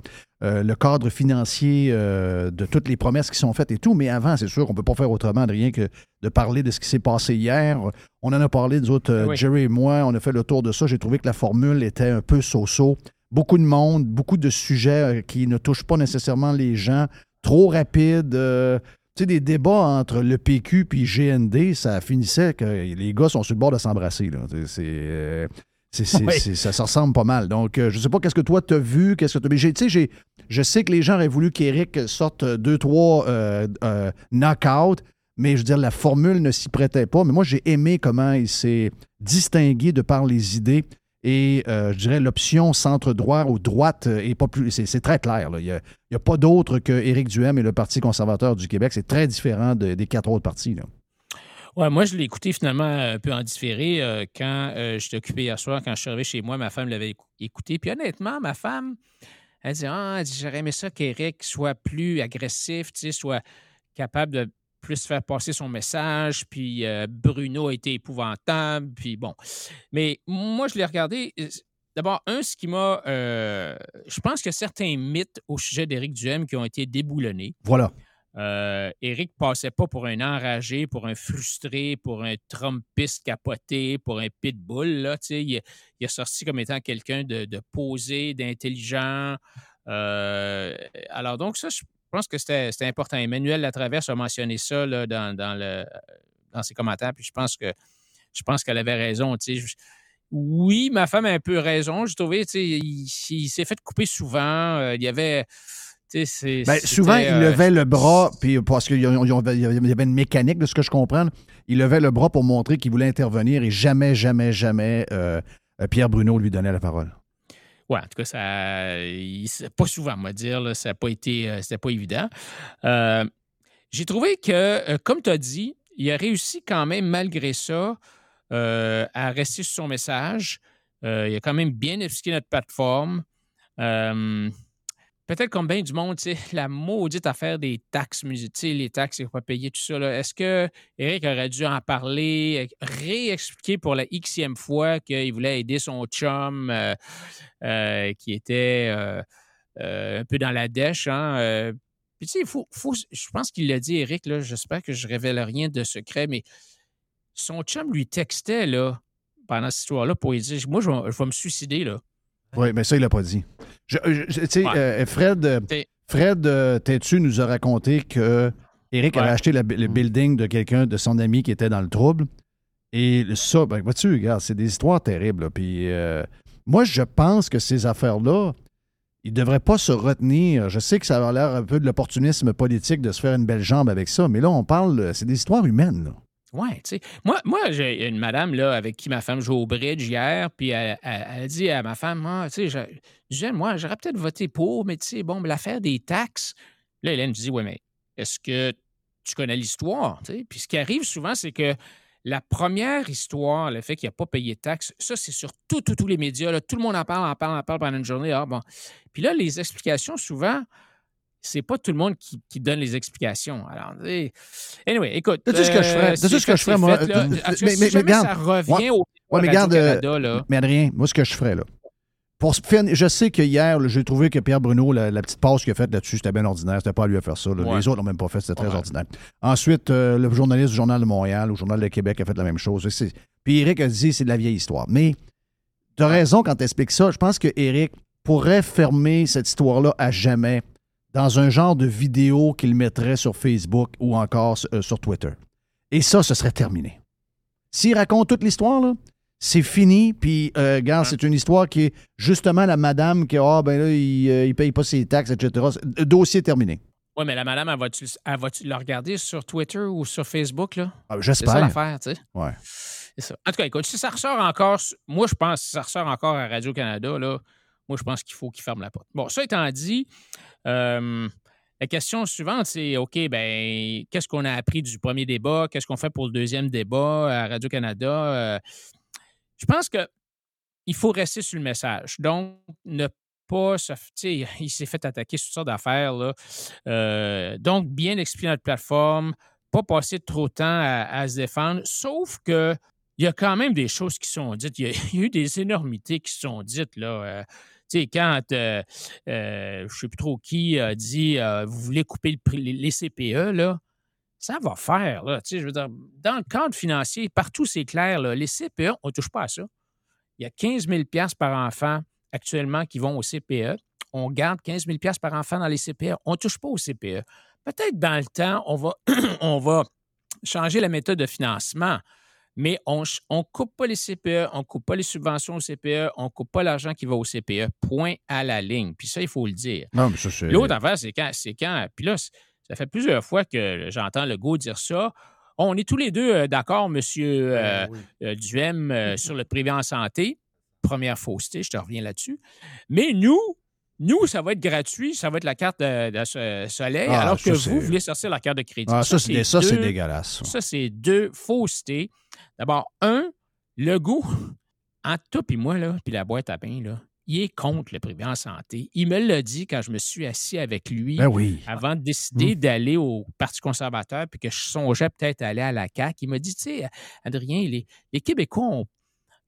euh, le cadre financier euh, de toutes les promesses qui sont faites et tout. Mais avant, c'est sûr qu'on ne peut pas faire autrement, Adrien, que de parler de ce qui s'est passé hier. On en a parlé, nous autres, euh, Oui. Jerry et moi. On a fait le tour de ça. J'ai trouvé que la formule était un peu so-so. Beaucoup de monde, beaucoup de sujets qui ne touchent pas nécessairement les gens. Trop rapide. tu sais, des débats entre le PQ puis GND, ça finissait que les gars sont sur le bord de s'embrasser. là. C'est- ça, ressemble pas mal. Donc, euh, je sais pas qu'est-ce que toi t'as vu, qu'est-ce que t'as. mais j'ai- tu sais, j'ai- je sais que les gens auraient voulu qu'Éric sorte deux, trois euh, euh, knock-out, mais je veux dire, la formule ne s'y prêtait pas. Mais moi, j'ai aimé comment il s'est distingué de par les idées. Et euh, je dirais l'option centre-droit ou droite est pas plus. C'est, très clair. Il n'y a, pas d'autre que Éric Duhem et le Parti conservateur du Québec. C'est très différent de- des quatre autres partis. là. Ouais, moi, je l'ai écouté finalement un peu en différé euh, quand euh, j'étais occupé hier soir. Quand je suis arrivé chez moi, ma femme l'avait écou- écouté. Puis honnêtement, ma femme, elle dit Ah, j'aurais aimé ça qu'Éric soit plus agressif, soit capable de plus faire passer son message. Puis euh, Bruno a été épouvantable. Puis bon. Mais moi, je l'ai regardé. D'abord, un, ce qui m'a. euh, je pense a certains mythes au sujet d'Éric Duhem qui ont été déboulonnés. Voilà. Euh, Éric passait pas pour un enragé, pour un frustré, pour un Trumpiste capoté, pour un pitbull. Là, il, il est sorti comme étant quelqu'un de, posé, d'intelligent. Euh, alors, donc, ça, je pense que c'était important. Emmanuel Latraverse a mentionné ça là, dans, dans le, dans ses commentaires, puis je pense qu'elle avait raison. oui, ma femme a un peu raison. J'ai trouvé, il, il s'est fait couper souvent. Euh, il y avait. Ben, souvent, il euh, levait le bras, puis parce qu'il y avait une mécanique, de ce que je comprends. Il levait le bras pour montrer qu'il voulait intervenir et jamais, jamais, jamais euh, euh, Pierre Bruno lui donnait la parole. Ouais, en tout cas, ça, il- pas souvent, on va dire, là, ça n'a pas été, euh, c'était pas évident. J'ai trouvé que, comme tu as dit, il a réussi quand même, malgré ça, à rester sur son message. Il a quand même bien expliqué notre plateforme. Peut-être comme bien du monde, [LAUGHS] la maudite affaire des taxes musicales, les taxes qu'il faut pas payer, tout ça. Est-ce que Eric aurait dû en parler, euh, réexpliquer pour la xème fois qu'il voulait aider son chum euh, euh, qui était un peu dans la dèche, hein? puis tu sais, faut, je pense qu'il l'a dit, Eric, j'espère que je révèle rien de secret, mais son chum lui textait, là, pendant cette histoire-là, pour lui dire, moi, je vais, je vais me suicider, là. Oui, mais ça, il l'a pas dit. Je- je- tu sais, Ouais. euh, Fred, euh, Fred euh, Tétu nous a raconté que Eric avait acheté la- le building de quelqu'un, de son ami qui était dans le trouble. Et ça, ben, vois-tu, regarde, c'est des histoires terribles. là. Puis euh, moi, je pense que ces affaires-là, ils ne devraient pas se retenir. Je sais que ça a l'air un peu de l'opportunisme politique de se faire une belle jambe avec ça, mais là, on parle, c'est des histoires humaines. là. Ouais, tu sais. Moi, moi j'ai une madame là, avec qui ma femme joue au bridge hier, puis elle, elle- dit à ma femme, Ah, tu sais, je- moi, j'aurais peut-être voté pour, mais tu sais, bon, l'affaire des taxes. Là, Hélène dit, ouais, mais est-ce que tu connais l'histoire? tu sais? Puis ce qui arrive souvent, c'est que la première histoire, le fait qu'il n'a pas payé de taxes, ça, c'est sur tout, tout- tous les médias. là. Tout le monde en parle, en parle, en parle pendant une journée. Ah, bon. Puis là, les explications, souvent, c'est pas tout le monde qui, qui donne les explications. Alors, anyway, écoute. Sais-tu ce que je ferais? euh, c'est ce que je ferais, c'est moi? fait, là. Euh, mais- si mais- regarde. ça revient au Ouais, mais regarde, euh, Radio-Canada, là. Mais Adrien, moi, ce que je ferais, là. Pour je sais que hier, j'ai trouvé que Pierre Bruno, la, la petite passe qu'il a faite là-dessus, c'était bien ordinaire. C'était pas à lui à faire ça. Ouais. Les autres l'ont même pas fait. C'était très ordinaire. Ensuite, euh, le journaliste du Journal de Montréal, au Journal de Québec, a fait la même chose. C'est- Puis Eric a dit c'est de la vieille histoire. Mais tu as raison quand tu expliques ça. Je pense que Eric pourrait fermer cette histoire-là à jamais dans un genre de vidéo qu'il mettrait sur Facebook ou encore euh, sur Twitter. Et ça, ce serait terminé. S'il raconte toute l'histoire, là, c'est fini. Puis, euh, regarde, c'est une histoire qui est justement la madame qui, ah, ben là, il, euh, il paye pas ses taxes, etc. Le dossier terminé. Oui, mais la madame, elle va-tu va-tu le regarder sur Twitter ou sur Facebook, là? Ah, C'est ça J'espère. l'affaire, tu sais. Ouais. C'est ça. En tout cas, écoute, si ça ressort encore, moi, je pense, si ça ressort encore à Radio-Canada, là, moi, je pense qu'il faut qu'il ferme la porte. Bon, ça étant dit, euh, la question suivante, c'est OK, ben, qu'est-ce qu'on a appris du premier débat? Qu'est-ce qu'on fait pour le deuxième débat à Radio-Canada? Euh, je pense que il faut rester sur le message. Donc, ne pas se. Il s'est fait attaquer sur sortes d'affaires. Euh, donc, bien expliquer notre plateforme, pas passer trop de temps à, se défendre, sauf que il y a quand même des choses qui sont dites. Il y a, [LAUGHS] il y a eu des énormités qui sont dites. Là. Euh, tu sais, quand euh, euh, je ne sais plus trop qui a dit euh, vous voulez couper les CPE, là, ça va faire. Là, Tu sais, je veux dire, dans le cadre financier, partout c'est clair, là, les CPE, on ne touche pas à ça. Il y a 15 000 par enfant actuellement qui vont au CPE. On garde 15 000 par enfant dans les CPE. On ne touche pas au CPE. Peut-être dans le temps, on va, [CLEARS THROAT] on va changer la méthode de financement. Mais on ne coupe pas les CPE, on ne coupe pas les subventions au CPE, on ne coupe pas l'argent qui va au CPE. Point à la ligne. Puis ça, il faut le dire. Non, mais ça, c'est. L'autre affaire, c'est quand, c'est quand. Puis là, ça fait plusieurs fois que j'entends le go dire ça. On est tous les deux euh, d'accord, monsieur Ben euh, euh, Duhem, euh, sur le privé en santé. Première fausseté, je te reviens là-dessus. Mais nous, nous, ça va être gratuit, ça va être la carte de, de so- soleil, Ah, alors que vous voulez sortir la carte de crédit. Ah, ça, c'est ça, dégueulasse. ça. c'est deux faussetés. D'abord, un, le goût, [LAUGHS] entre toi et moi, là, puis la boîte à pain, là, il est contre le privé en santé. Il me l'a dit quand je me suis assis avec lui Ben oui. avant de décider Hmm. d'aller au Parti conservateur puis que je songeais peut-être aller à la CAQ. Il m'a dit, tu sais, Adrien, les, les Québécois, ont,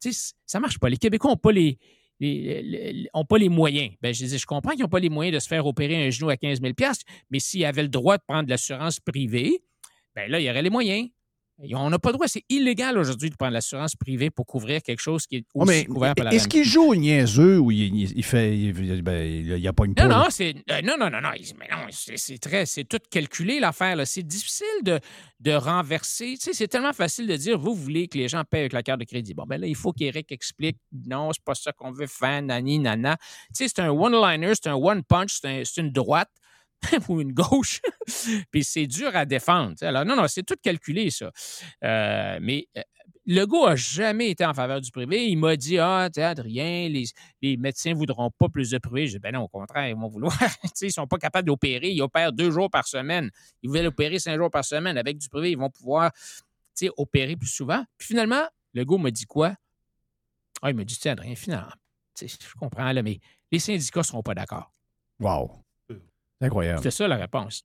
tu sais, ça marche pas. Les Québécois n'ont pas les, les- les- les- ont pas les moyens. Ben, je je comprends qu'ils n'ont pas les moyens de se faire opérer un genou à 15 000 mais s'ils avaient le droit de prendre l'assurance privée, ben là, il y aurait les moyens. Et On n'a pas le droit, c'est illégal aujourd'hui de prendre l'assurance privée pour couvrir quelque chose qui est Ouais, aussi mais couvert par la est-ce qu'il joue au niaiseux ou il, il- fait. Il, ben, il, a pas une Non, non, c'est. euh, non, non, non, non. Mais non, c'est très. C'est tout calculé, l'affaire. là. C'est difficile de, de renverser. Tu sais, c'est tellement facile de dire vous voulez que les gens paient avec la carte de crédit. Bon, ben là, il faut qu'Éric explique non, c'est pas ça qu'on veut faire, nani, nana. Tu sais, c'est un one-liner, c'est un one-punch, c'est un- c'est une droite [LAUGHS] ou une gauche. [LAUGHS] Puis c'est dur à défendre. Alors, non, non, c'est tout calculé, ça. Euh, mais. euh, Legault a jamais été en faveur du privé. Il m'a dit Ah, tu Adrien, les, les médecins ne voudront pas plus de privé. Je dis Ben non, au contraire, ils vont vouloir. [LAUGHS] Ils ne sont pas capables d'opérer. Ils opèrent deux jours par semaine. Ils veulent opérer cinq jours par semaine. Avec du privé, ils vont pouvoir opérer plus souvent. Puis finalement, Legault m'a dit quoi? Ah, il m'a dit, sais, Adrien, finalement, je comprends, là, mais les syndicats ne seront pas d'accord. Wow. C'est incroyable. C'est ça la réponse.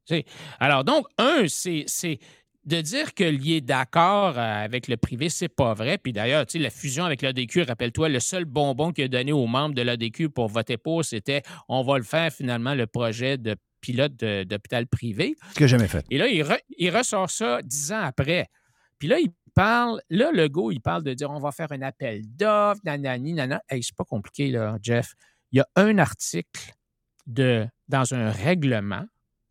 Alors, donc, un, c'est de dire que lié d'accord euh, avec le privé, c'est pas vrai. Puis d'ailleurs, tu sais, la fusion avec l'ADQ, rappelle-toi, le seul bonbon qu'il a donné aux membres de l'ADQ pour voter pour, c'était on va le faire finalement, le projet de pilote d'hôpital privé. Ce que j'ai jamais fait. Et là, il, re- il ressort ça dix ans après. Puis là, il parle, là, le go, il parle de dire on va faire un appel d'offres, nanani, nanana. Hey, c'est pas compliqué, là, Jeff. Il y a un article de, dans un règlement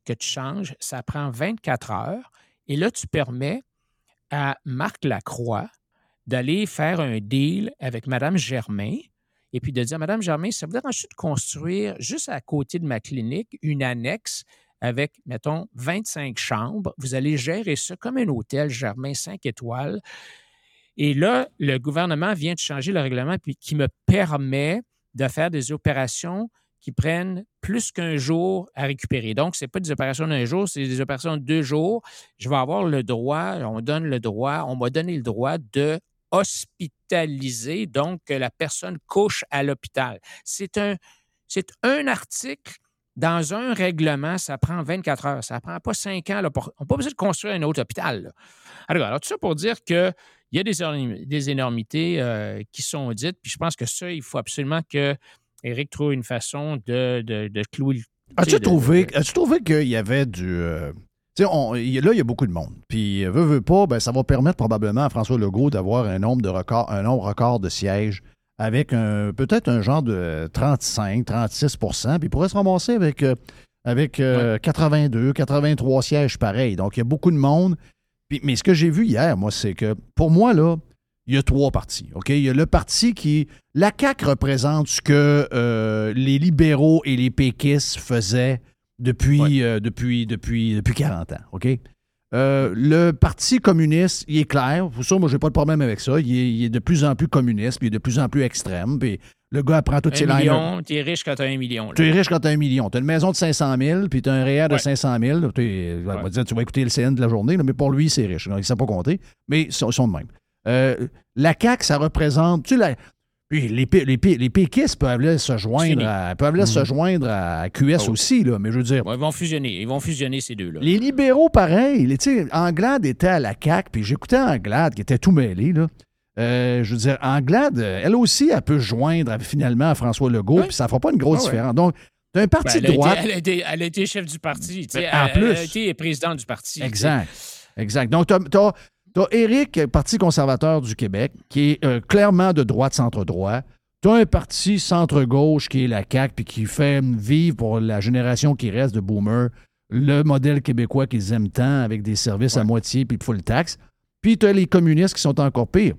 que tu changes, ça prend 24 heures. Et là, tu permets à Marc Lacroix d'aller faire un deal avec Mme Germain et puis de dire Madame Germain, ça vous dérange de construire juste à côté de ma clinique une annexe avec, mettons, 25 chambres? Vous allez gérer ça comme un hôtel Germain 5 étoiles. Et là, le gouvernement vient de changer le règlement qui me permet de faire des opérations qui prennent plus qu'un jour à récupérer. Donc, ce n'est pas des opérations d'un jour, c'est des opérations de deux jours. Je vais avoir le droit, on donne le droit, on m'a donné le droit de hospitaliser, donc que la personne couche à l'hôpital. C'est un, c'est un article dans un règlement, ça prend 24 heures. Ça prend pas 5 ans. On n'a pas besoin de construire un autre hôpital. Alors, tout ça pour dire qu'il y a des énormités euh, qui sont dites, puis je pense que ça, il faut absolument que Éric trouve une façon de, de, de clouer le. tu As-tu trouvé, de- as trouvé qu'il y avait du. euh, on- là, il y a beaucoup de monde. Puis, euh, veut, veut pas, ben, ça va permettre probablement à François Legault d'avoir un nombre de records, un nombre record de sièges avec peut-être un genre de 35, 36% puis il pourrait se ramasser avec, euh, avec euh, 82, 83 sièges pareils. Donc, il y a beaucoup de monde. Puis- mais ce que j'ai vu hier, moi, c'est que pour moi, là, il y a trois partis. OK? Il y a le parti qui. La CAQ représente ce que euh, les libéraux et les péquistes faisaient depuis, euh, depuis, depuis, depuis 40 ans. OK? Euh, le Parti communiste, il est clair. Pour ça, moi, j'ai pas de problème avec ça. Il est, il est de plus en plus communiste, puis il est de plus en plus extrême. Puis le gars apprend toutes ses Un liners. million, tu es riche quand tu as un million. là. Tu es riche quand tu as un million. Tu as une maison de 500 000, puis tu as un REER de Ouais. 500 000. Tu, on va Ouais. dire, tu vas écouter le CN de la journée, mais pour lui, c'est riche. Donc, il ne sait pas compter, mais ils sont de même. Euh, la CAQ, ça représente. Tu sais, la- les, les, les péquistes peuvent aller se joindre à, peuvent aller se joindre à QS Ah aussi, là, mais je veux dire. Ils vont fusionner. Ils vont fusionner ces deux-là. Les libéraux, pareil. Les- Anglade était à la CAQ, puis j'écoutais Anglade qui était tout mêlé, là. Euh, je veux dire, Anglade, euh, elle aussi, elle peut se joindre à- finalement à François Legault, Oui. puis ça ne fera pas une grosse Ah ouais. différence. Donc, tu as un Ben, parti elle, de a été, droite. elle, a été, elle a été chef du parti. Ben, en elle, elle a plus. été présidente du parti. Exact. Exact. Donc, tu as, Éric, Parti conservateur du Québec, qui est euh, clairement de droite centre-droit. Tu as un parti centre-gauche qui est la CAQ, puis qui fait vivre pour la génération qui reste de boomers le modèle québécois qu'ils aiment tant avec des services à moitié puis full tax. puis tu as les communistes qui sont encore pires.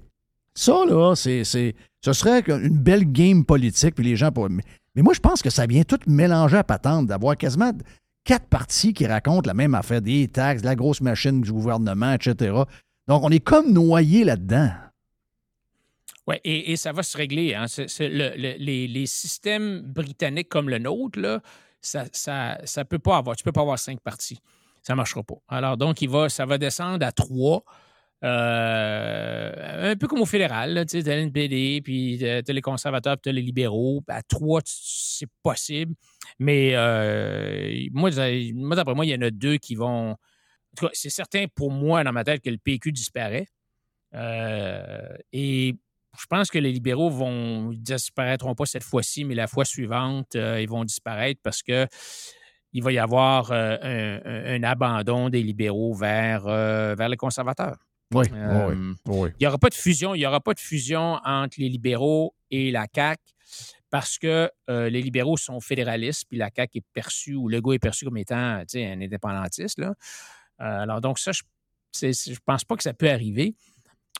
Ça, là, c'est, c'est, ce serait une belle game politique, puis les gens pourraient. Mais, mais moi, je pense que ça vient tout mélanger à patente, d'avoir quasiment quatre partis qui racontent la même affaire, des taxes, de la grosse machine du gouvernement, etc. Donc, on est comme noyé là-dedans. Oui, et, et, ça va se régler. Hein. Les, systèmes britanniques comme le nôtre, là, ça, ça, ça peut pas avoir. Tu peux pas avoir cinq partis. Ça ne marchera pas. Alors, donc, il va, ça va descendre à trois. Euh, un peu comme au fédéral, tu sais, t'as l'NPD, puis t'as les conservateurs, puis t'as les libéraux. À trois, c'est possible. Mais euh, moi, moi d'après moi, il y en a deux qui vont. En tout cas, c'est certain pour moi, dans ma tête, que le PQ disparaît. Euh, et je pense que les libéraux vont disparaîtront pas cette fois-ci, mais la fois suivante, euh, ils vont disparaître parce que il va y avoir euh, un, un, abandon des libéraux vers, vers les conservateurs. Oui, oui, oui, Il n'y aura pas de fusion, il y aura pas de fusion entre les libéraux et la CAQ parce que les libéraux sont fédéralistes, puis la CAQ est perçue, ou Legault est perçu comme étant un indépendantiste. Là. Alors, donc, ça, je ne pense pas que ça peut arriver.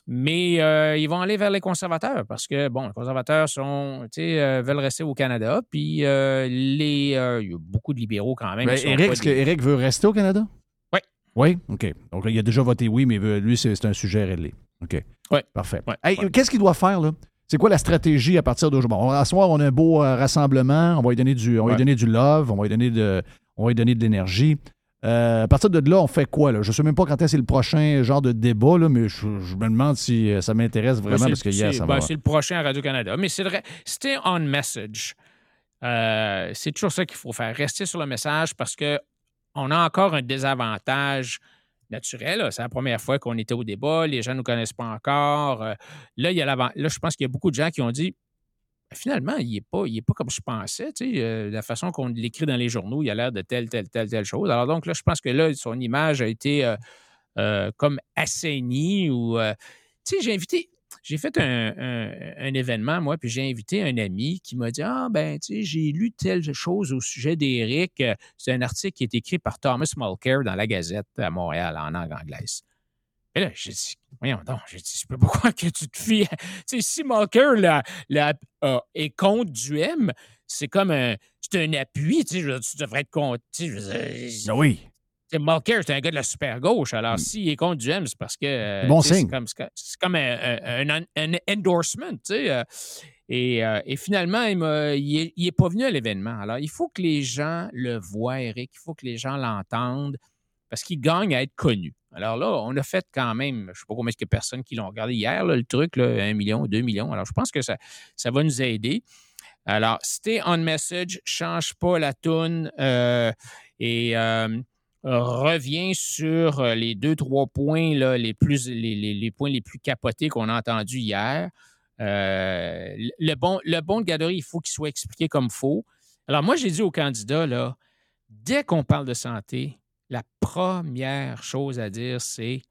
Mais euh, ils vont aller vers les conservateurs parce que, bon, les conservateurs sont, euh, veulent rester au Canada. Puis euh, les, il y a beaucoup de libéraux quand même. Éric, est-ce des... qu'Éric veut rester au Canada? Oui. Oui? OK. Donc, il a déjà voté oui, mais lui, c'est un sujet réglé. OK. Oui. Parfait. Hey, Qu'est-ce qu'il doit faire, là? C'est quoi la stratégie à partir d'aujourd'hui? Bon, à soir, on a un beau rassemblement. On va lui donner du, on va lui donner du love. On va lui donner de, on va lui donner de l'énergie. Euh, à partir de là, on fait quoi? Là? Je ne sais même pas quand est-ce le prochain genre de débat, là, mais je, je, me demande si euh, ça m'intéresse vraiment parce que hier, ça ben, va. C'est le prochain à Radio-Canada. Mais c'est c'était on message. Euh, c'est toujours ça qu'il faut faire. Rester sur le message parce que on a encore un désavantage naturel. C'est la première fois qu'on était au débat. Les gens ne nous connaissent pas encore. Là, il y a là, je pense qu'il y a beaucoup de gens qui ont dit finalement, il n'est pas, il pas comme je pensais. Euh, la façon qu'on l'écrit dans les journaux, il a l'air de telle, telle, telle, telle chose. Alors donc là, je pense que là, son image a été euh, euh, comme assainie ou. tu sais, j'ai invité. J'ai fait un, événement, moi, puis j'ai invité un ami qui m'a dit Ah, ben, tu sais, j'ai lu telle chose au sujet d'Éric. C'est un article qui est écrit par Thomas Mulcair dans la Gazette à Montréal en langue anglaise. Et là, j'ai dit, voyons donc, j'ai dit, je peux pas [LAUGHS] croire que tu te fies. Tu sais, si Mulcair la, la, euh, est contre du M, c'est comme un, c'est un appui, tu sais, tu devrais être contre. Tu sais, ah oui. Mulcair, c'est un gars de la super gauche. Alors, mm. s'il est contre du M, c'est parce que. Euh, bon signe. C'est comme, c'est comme un, un, un, endorsement, tu sais. Euh, et, et, finalement, il n'est il est pas venu à l'événement. Alors, il faut que les gens le voient, Eric. Il faut que les gens l'entendent parce qu'il gagne à être connu. Alors là, on a fait quand même, je ne sais pas combien de personnes qui l'ont regardé hier, le truc, là, 1 million, 2 millions. Alors, je pense que ça, ça va nous aider. Alors, stay on message, change pas la toune euh, et euh, reviens sur les deux, trois points les, plus, points les plus capotés qu'on a entendus hier. Euh, le, bon, le de garderie, il faut qu'il soit expliqué comme faux. Alors, moi, j'ai dit aux candidats, là, dès qu'on parle de santé, la première chose à dire, c'est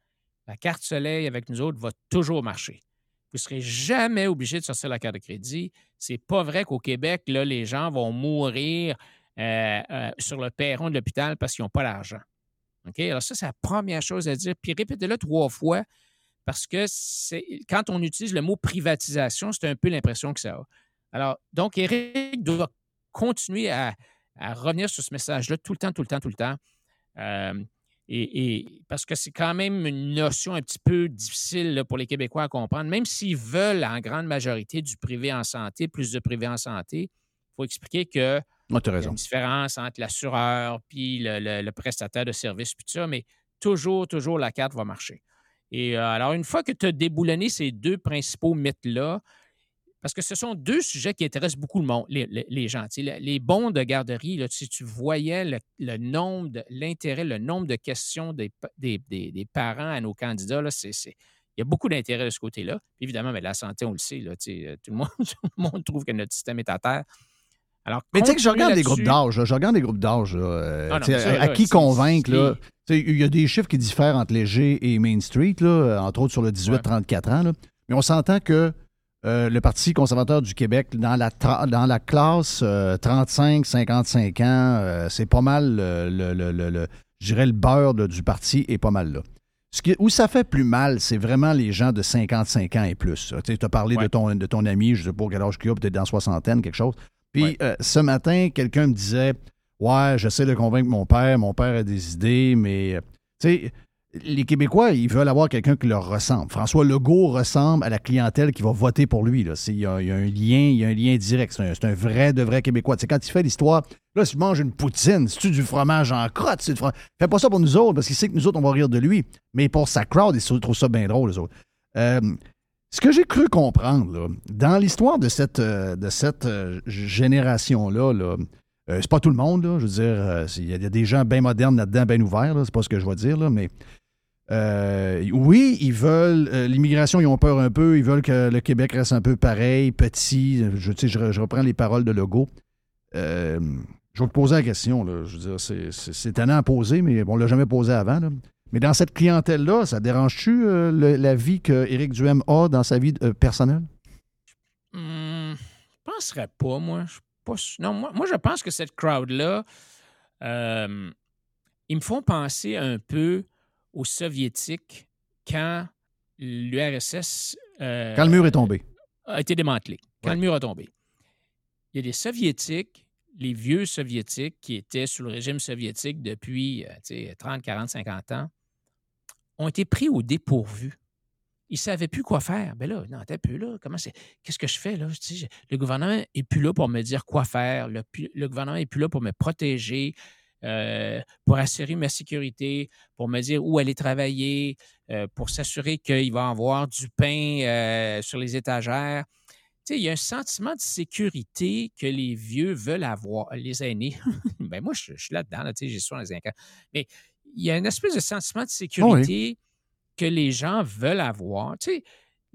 la carte soleil avec nous autres va toujours marcher. Vous ne serez jamais obligé de sortir la carte de crédit. C'est pas vrai qu'au Québec, les gens vont mourir euh, euh, sur le perron de l'hôpital parce qu'ils n'ont pas l'argent. Alors, ça, c'est la première chose à dire. Puis répétez-le trois fois parce que quand on utilise le mot privatisation, c'est un peu l'impression que ça a. Alors, donc, Eric doit continuer à revenir sur ce message-là tout le temps, tout le temps, tout le temps. Euh, et, et, parce que c'est quand même une notion un petit peu difficile là, pour les Québécois à comprendre. Même s'ils veulent en grande majorité du privé en santé, plus de privé en santé, il faut expliquer que oh, y a une différence entre l'assureur puis le, le, le, prestataire de service, puis tout ça, mais toujours, toujours, la carte va marcher. Et euh, alors, une fois que tu as déboulonné ces deux principaux mythes-là, parce que ce sont deux sujets qui intéressent beaucoup le monde, les, les, les gens. Les, les, bons de garderie, là, si tu voyais le, le nombre, l'intérêt, le nombre de questions des, des, des, des parents à nos candidats, là, c'est, c'est, il y a beaucoup d'intérêt de ce côté-là. Évidemment, mais la santé, on le sait, là, tout, le [LAUGHS] monde, tout le monde trouve que notre système est à terre. Alors, mais tu sais que je regarde des groupes d'âge, je regarde des groupes d'âge, euh, ah à, à qui convaincre, là? Il y a des chiffres qui diffèrent entre léger et Main Street, là, entre autres sur le 18-34 ouais. ans. Là. Mais on s'entend que euh, le Parti conservateur du Québec, dans la, dans la classe euh, 35-55 ans, euh, c'est pas mal, le, le, le, je dirais, le beurre du parti est pas mal là. Ce qui, où ça fait plus mal, c'est vraiment les gens de 55 ans et plus. Tu as parlé de, ton, de ton ami, je sais pas quel âge qu'il a, peut-être dans soixantaine, quelque chose. Puis Ouais. euh, ce matin, quelqu'un me disait Ouais, j'essaie de convaincre mon père, mon père a des idées, mais euh, tu sais, les Québécois, ils veulent avoir quelqu'un qui leur ressemble. François Legault ressemble à la clientèle qui va voter pour lui. là. C'est- Il y, a, un lien, il y a un lien direct. C'est un, c'est vrai de vrai Québécois. Sais, quand il fait l'histoire, là, si tu manges une poutine, si tu du fromage en crotte, c'est. Fais pas ça pour nous autres, parce qu'il sait que nous autres, on va rire de lui. Mais pour sa crowd, ils trouvent ça bien drôle, les autres. Euh, ce que j'ai cru comprendre, dans l'histoire de cette, euh, euh, génération-là, là, c'est pas tout le monde, je veux dire, c'est- il y, a- des gens bien modernes là-dedans, bien ouverts, c'est pas ce que je vais dire, mais euh, oui, ils veulent, euh, l'immigration, ils ont peur un peu, ils veulent que le Québec reste un peu pareil, petit, je, je, je reprends les paroles de Legault. Euh, je vais te poser la question, là, je veux dire, c'est- étonnant à poser, mais on l'a jamais posé avant. Mais dans cette clientèle-là, ça dérange-tu la vie qu'Éric Duhem a dans sa vie personnelle? Hum, je penserais pas, moi. Je pas Non, moi, moi, je pense que cette crowd-là, ils me font penser un peu aux Soviétiques quand l'URSS euh, Quand le mur est tombé. a été démantelé, quand Ouais. le mur a tombé. Il y a des Soviétiques, les vieux Soviétiques qui étaient sous le régime soviétique depuis euh, tu sais, 30, 40, 50 ans, ont été pris au dépourvu. Ils ne savaient plus quoi faire. Ben là, non, t'es plus là. Comment c'est. Qu'est-ce que je fais là? Le gouvernement n'est plus là pour me dire quoi faire. Le, le gouvernement n'est plus là pour me protéger, euh, pour assurer ma sécurité, pour me dire où aller travailler, euh, pour s'assurer qu'il va y avoir du pain euh, sur les étagères. Tu sais, il y a un sentiment de sécurité que les vieux veulent avoir, les aînés. [LAUGHS] ben moi, je, je suis là-dedans, là, tu sais, j'ai 65 ans. Mais il y a une espèce de sentiment de sécurité que les gens veulent avoir. Tu sais,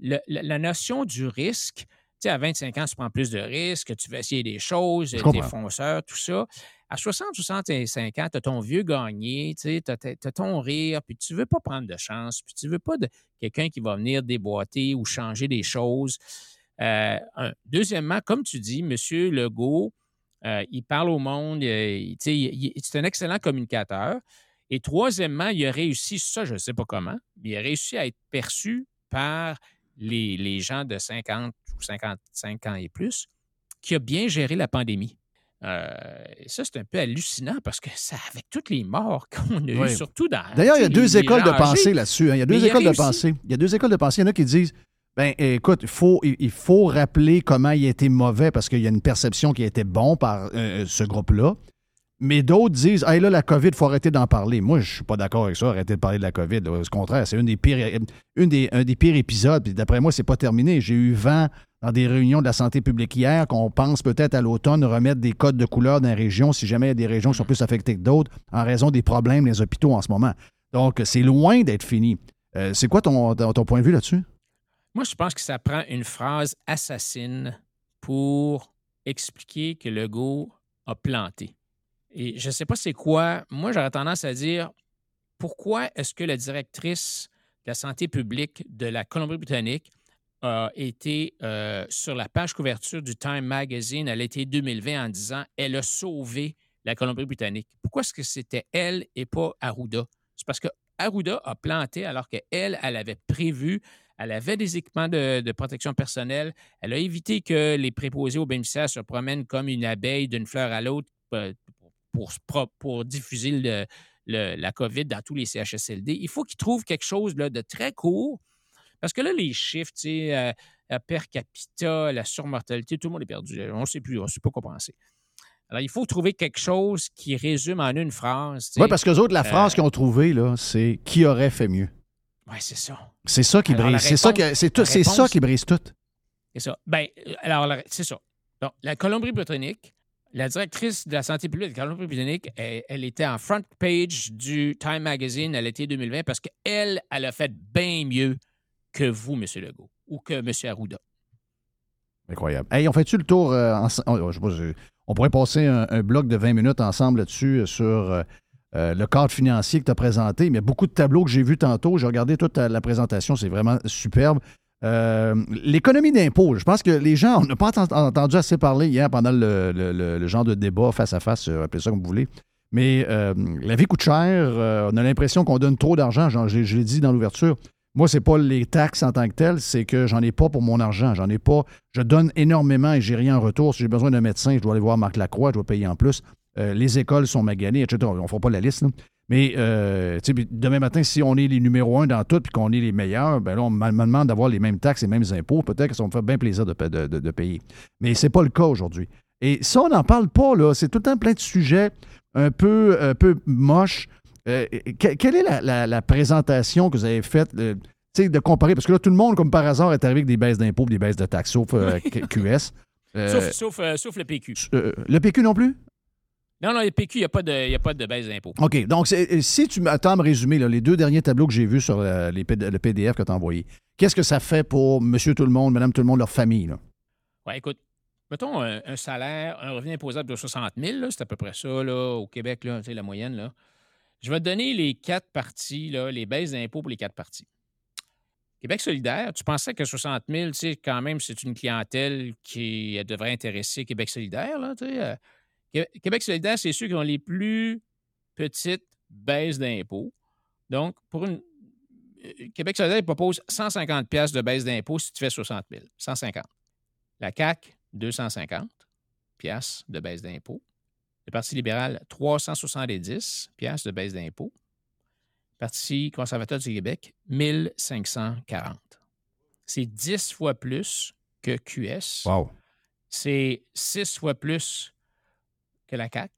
le- la, la notion du risque, sais, à 25 ans, tu prends plus de risques, tu vas essayer des choses, Je t'es comprends. fonceur, tout ça. À 60, 65 ans, tu as ton vieux gagné, tu as, ton rire, puis tu veux pas prendre de chance, puis tu veux pas de quelqu'un qui va venir déboîter ou changer des choses. Euh, un. Deuxièmement, comme tu dis, M. Legault, euh, il parle au monde, euh, c'est un excellent communicateur. Et troisièmement, il a réussi, ça, je ne sais pas comment, mais il a réussi à être perçu par les, les gens de 50 ou 55 ans et plus, qui a bien géré la pandémie. Euh, et ça, c'est un peu hallucinant parce que ça, avec toutes les morts [LAUGHS] qu'on a Oui. eues, surtout dans. D'ailleurs, il y a deux les- les écoles de pensée là-dessus. hein. Il y a deux a écoles de pensée. Il y a deux écoles de pensée. Il y en a qui disent ben écoute, il faut, il il faut rappeler comment il a été mauvais parce qu'il y a une perception qui a été bon par euh, ce groupe-là. Mais d'autres disent Hey là, la COVID, il faut arrêter d'en parler. Moi, je suis pas d'accord avec ça, arrêter de parler de la COVID. Au contraire, c'est des, un des pires épisodes. Puis d'après moi, c'est pas terminé. J'ai eu vent dans des réunions de la santé publique hier qu'on pense peut-être à l'automne remettre des codes de couleur dans les régions si jamais il y a des régions qui sont plus affectées que d'autres en raison des problèmes des hôpitaux en ce moment. Donc, c'est loin d'être fini. Euh, c'est quoi ton, ton, point de vue là-dessus? Moi, je pense que ça prend une phrase assassine pour expliquer que Legault a planté. Et je ne sais pas c'est quoi. Moi, j'aurais tendance à dire pourquoi est-ce que la directrice de la santé publique de la Colombie-Britannique a été euh, sur la page couverture du Time Magazine à l'été 2020 en disant elle a sauvé la Colombie-Britannique? Pourquoi est-ce que c'était elle et pas Arruda? C'est parce que Arruda a planté alors qu'elle, elle avait prévu, elle avait des équipements de, de protection personnelle, elle a évité que les préposés aux bénéficiaires se promènent comme une abeille d'une fleur à l'autre euh, pour, diffuser le, le- la COVID dans tous les CHSLD. Il faut qu'ils trouvent quelque chose là, de très court. Parce que là, les chiffres, tu sais, euh, euh, per capita, la surmortalité, tout le monde est perdu. On ne sait plus, on ne sait pas quoi penser. Alors, il faut trouver quelque chose qui résume en une phrase. tu sais. Oui, parce que autres, la phrase euh, qu'ils ont trouvée, là, c'est qui aurait fait mieux. Ouais, c'est ça. C'est ça qui Alors, la brise. C'est ça, c'est tout- la c'est ça qui brise tout. C'est ça. Ben, euh, alors, la- c'est ça. Donc, la Colombie-Britannique, la directrice de la santé publique de la Colombie-Britannique, elle, elle était en front page du Time Magazine à l'été 2020 parce qu'elle, elle a fait bien mieux que vous, M. Legault, ou que M. Arruda. Incroyable. Hey, on fait-tu le tour? euh, ense- oh, on pourrait passer un, bloc de 20 minutes ensemble là-dessus euh, sur euh, le cadre financier que tu as présenté. Mais beaucoup de tableaux que j'ai vus tantôt. J'ai regardé toute la présentation. C'est vraiment superbe. Euh, L'économie d'impôt, je pense que les gens, on n'a pas enten- entendu assez parler hier pendant le, genre de débat face à face, euh, appelez ça comme vous voulez. Mais euh, la vie coûte cher. on a l'impression qu'on donne trop d'argent. Je, l'ai dit dans l'ouverture. Moi, c'est pas les taxes en tant que telles, c'est que j'en ai pas pour mon argent. J'en ai pas. Je donne énormément et j'ai rien en retour. Si j'ai besoin d'un médecin, je dois aller voir Marc Lacroix, je dois payer en plus. Les écoles sont maganées, etc. On ne fera pas la liste. Mais euh, demain matin, si on est les numéros un dans tout puis qu'on est les meilleurs, ben là, on me demande d'avoir les mêmes taxes et les mêmes impôts. Peut-être que ça va me faire bien plaisir de, de- de- de payer. Mais c'est pas le cas aujourd'hui. Et ça, on n'en parle pas, là. C'est tout le temps plein de sujets un peu, un peu moches. Euh, que- quelle est la, la- la présentation que vous avez faite, euh, de comparer? Parce que là, tout le monde, comme par hasard, est arrivé avec des baisses d'impôts des baisses de taxes, sauf euh, QS. [LAUGHS] Sauf, sauf, sauf le PQ. le PQ non plus? Non, non, le PQ, il n'y a, pas de- y a pas de baisse d'impôt. OK. Donc, euh, si tu m'attends à me résumer là, les deux derniers tableaux que j'ai vus sur euh, les le PDF que tu as envoyé, qu'est-ce que ça fait pour monsieur tout le monde, madame tout le monde, leur famille? Ouais, écoute, mettons un, un salaire, un revenu imposable de 60 000, là, c'est à peu près ça là, au Québec, là, la moyenne. Là. Je vais te donner les quatre parties, là, les baisses d'impôts pour les quatre parties. Québec solidaire, tu pensais que 60 000, tu sais, quand même, c'est une clientèle qui euh, devrait intéresser Québec solidaire. Là, Québec solidaire, c'est ceux qui ont les plus petites baisses d'impôts. Donc, pour une. euh, Québec solidaire propose 150 pièces de baisse d'impôts si tu fais 60 000. 150. La CAQ, 250 pièces de baisse d'impôts. Le Parti libéral, 370 pièces de baisse d'impôts. Parti conservateur du Québec, 1540. C'est 10 fois plus que QS. Wow. C'est 6 fois plus que la CAQ.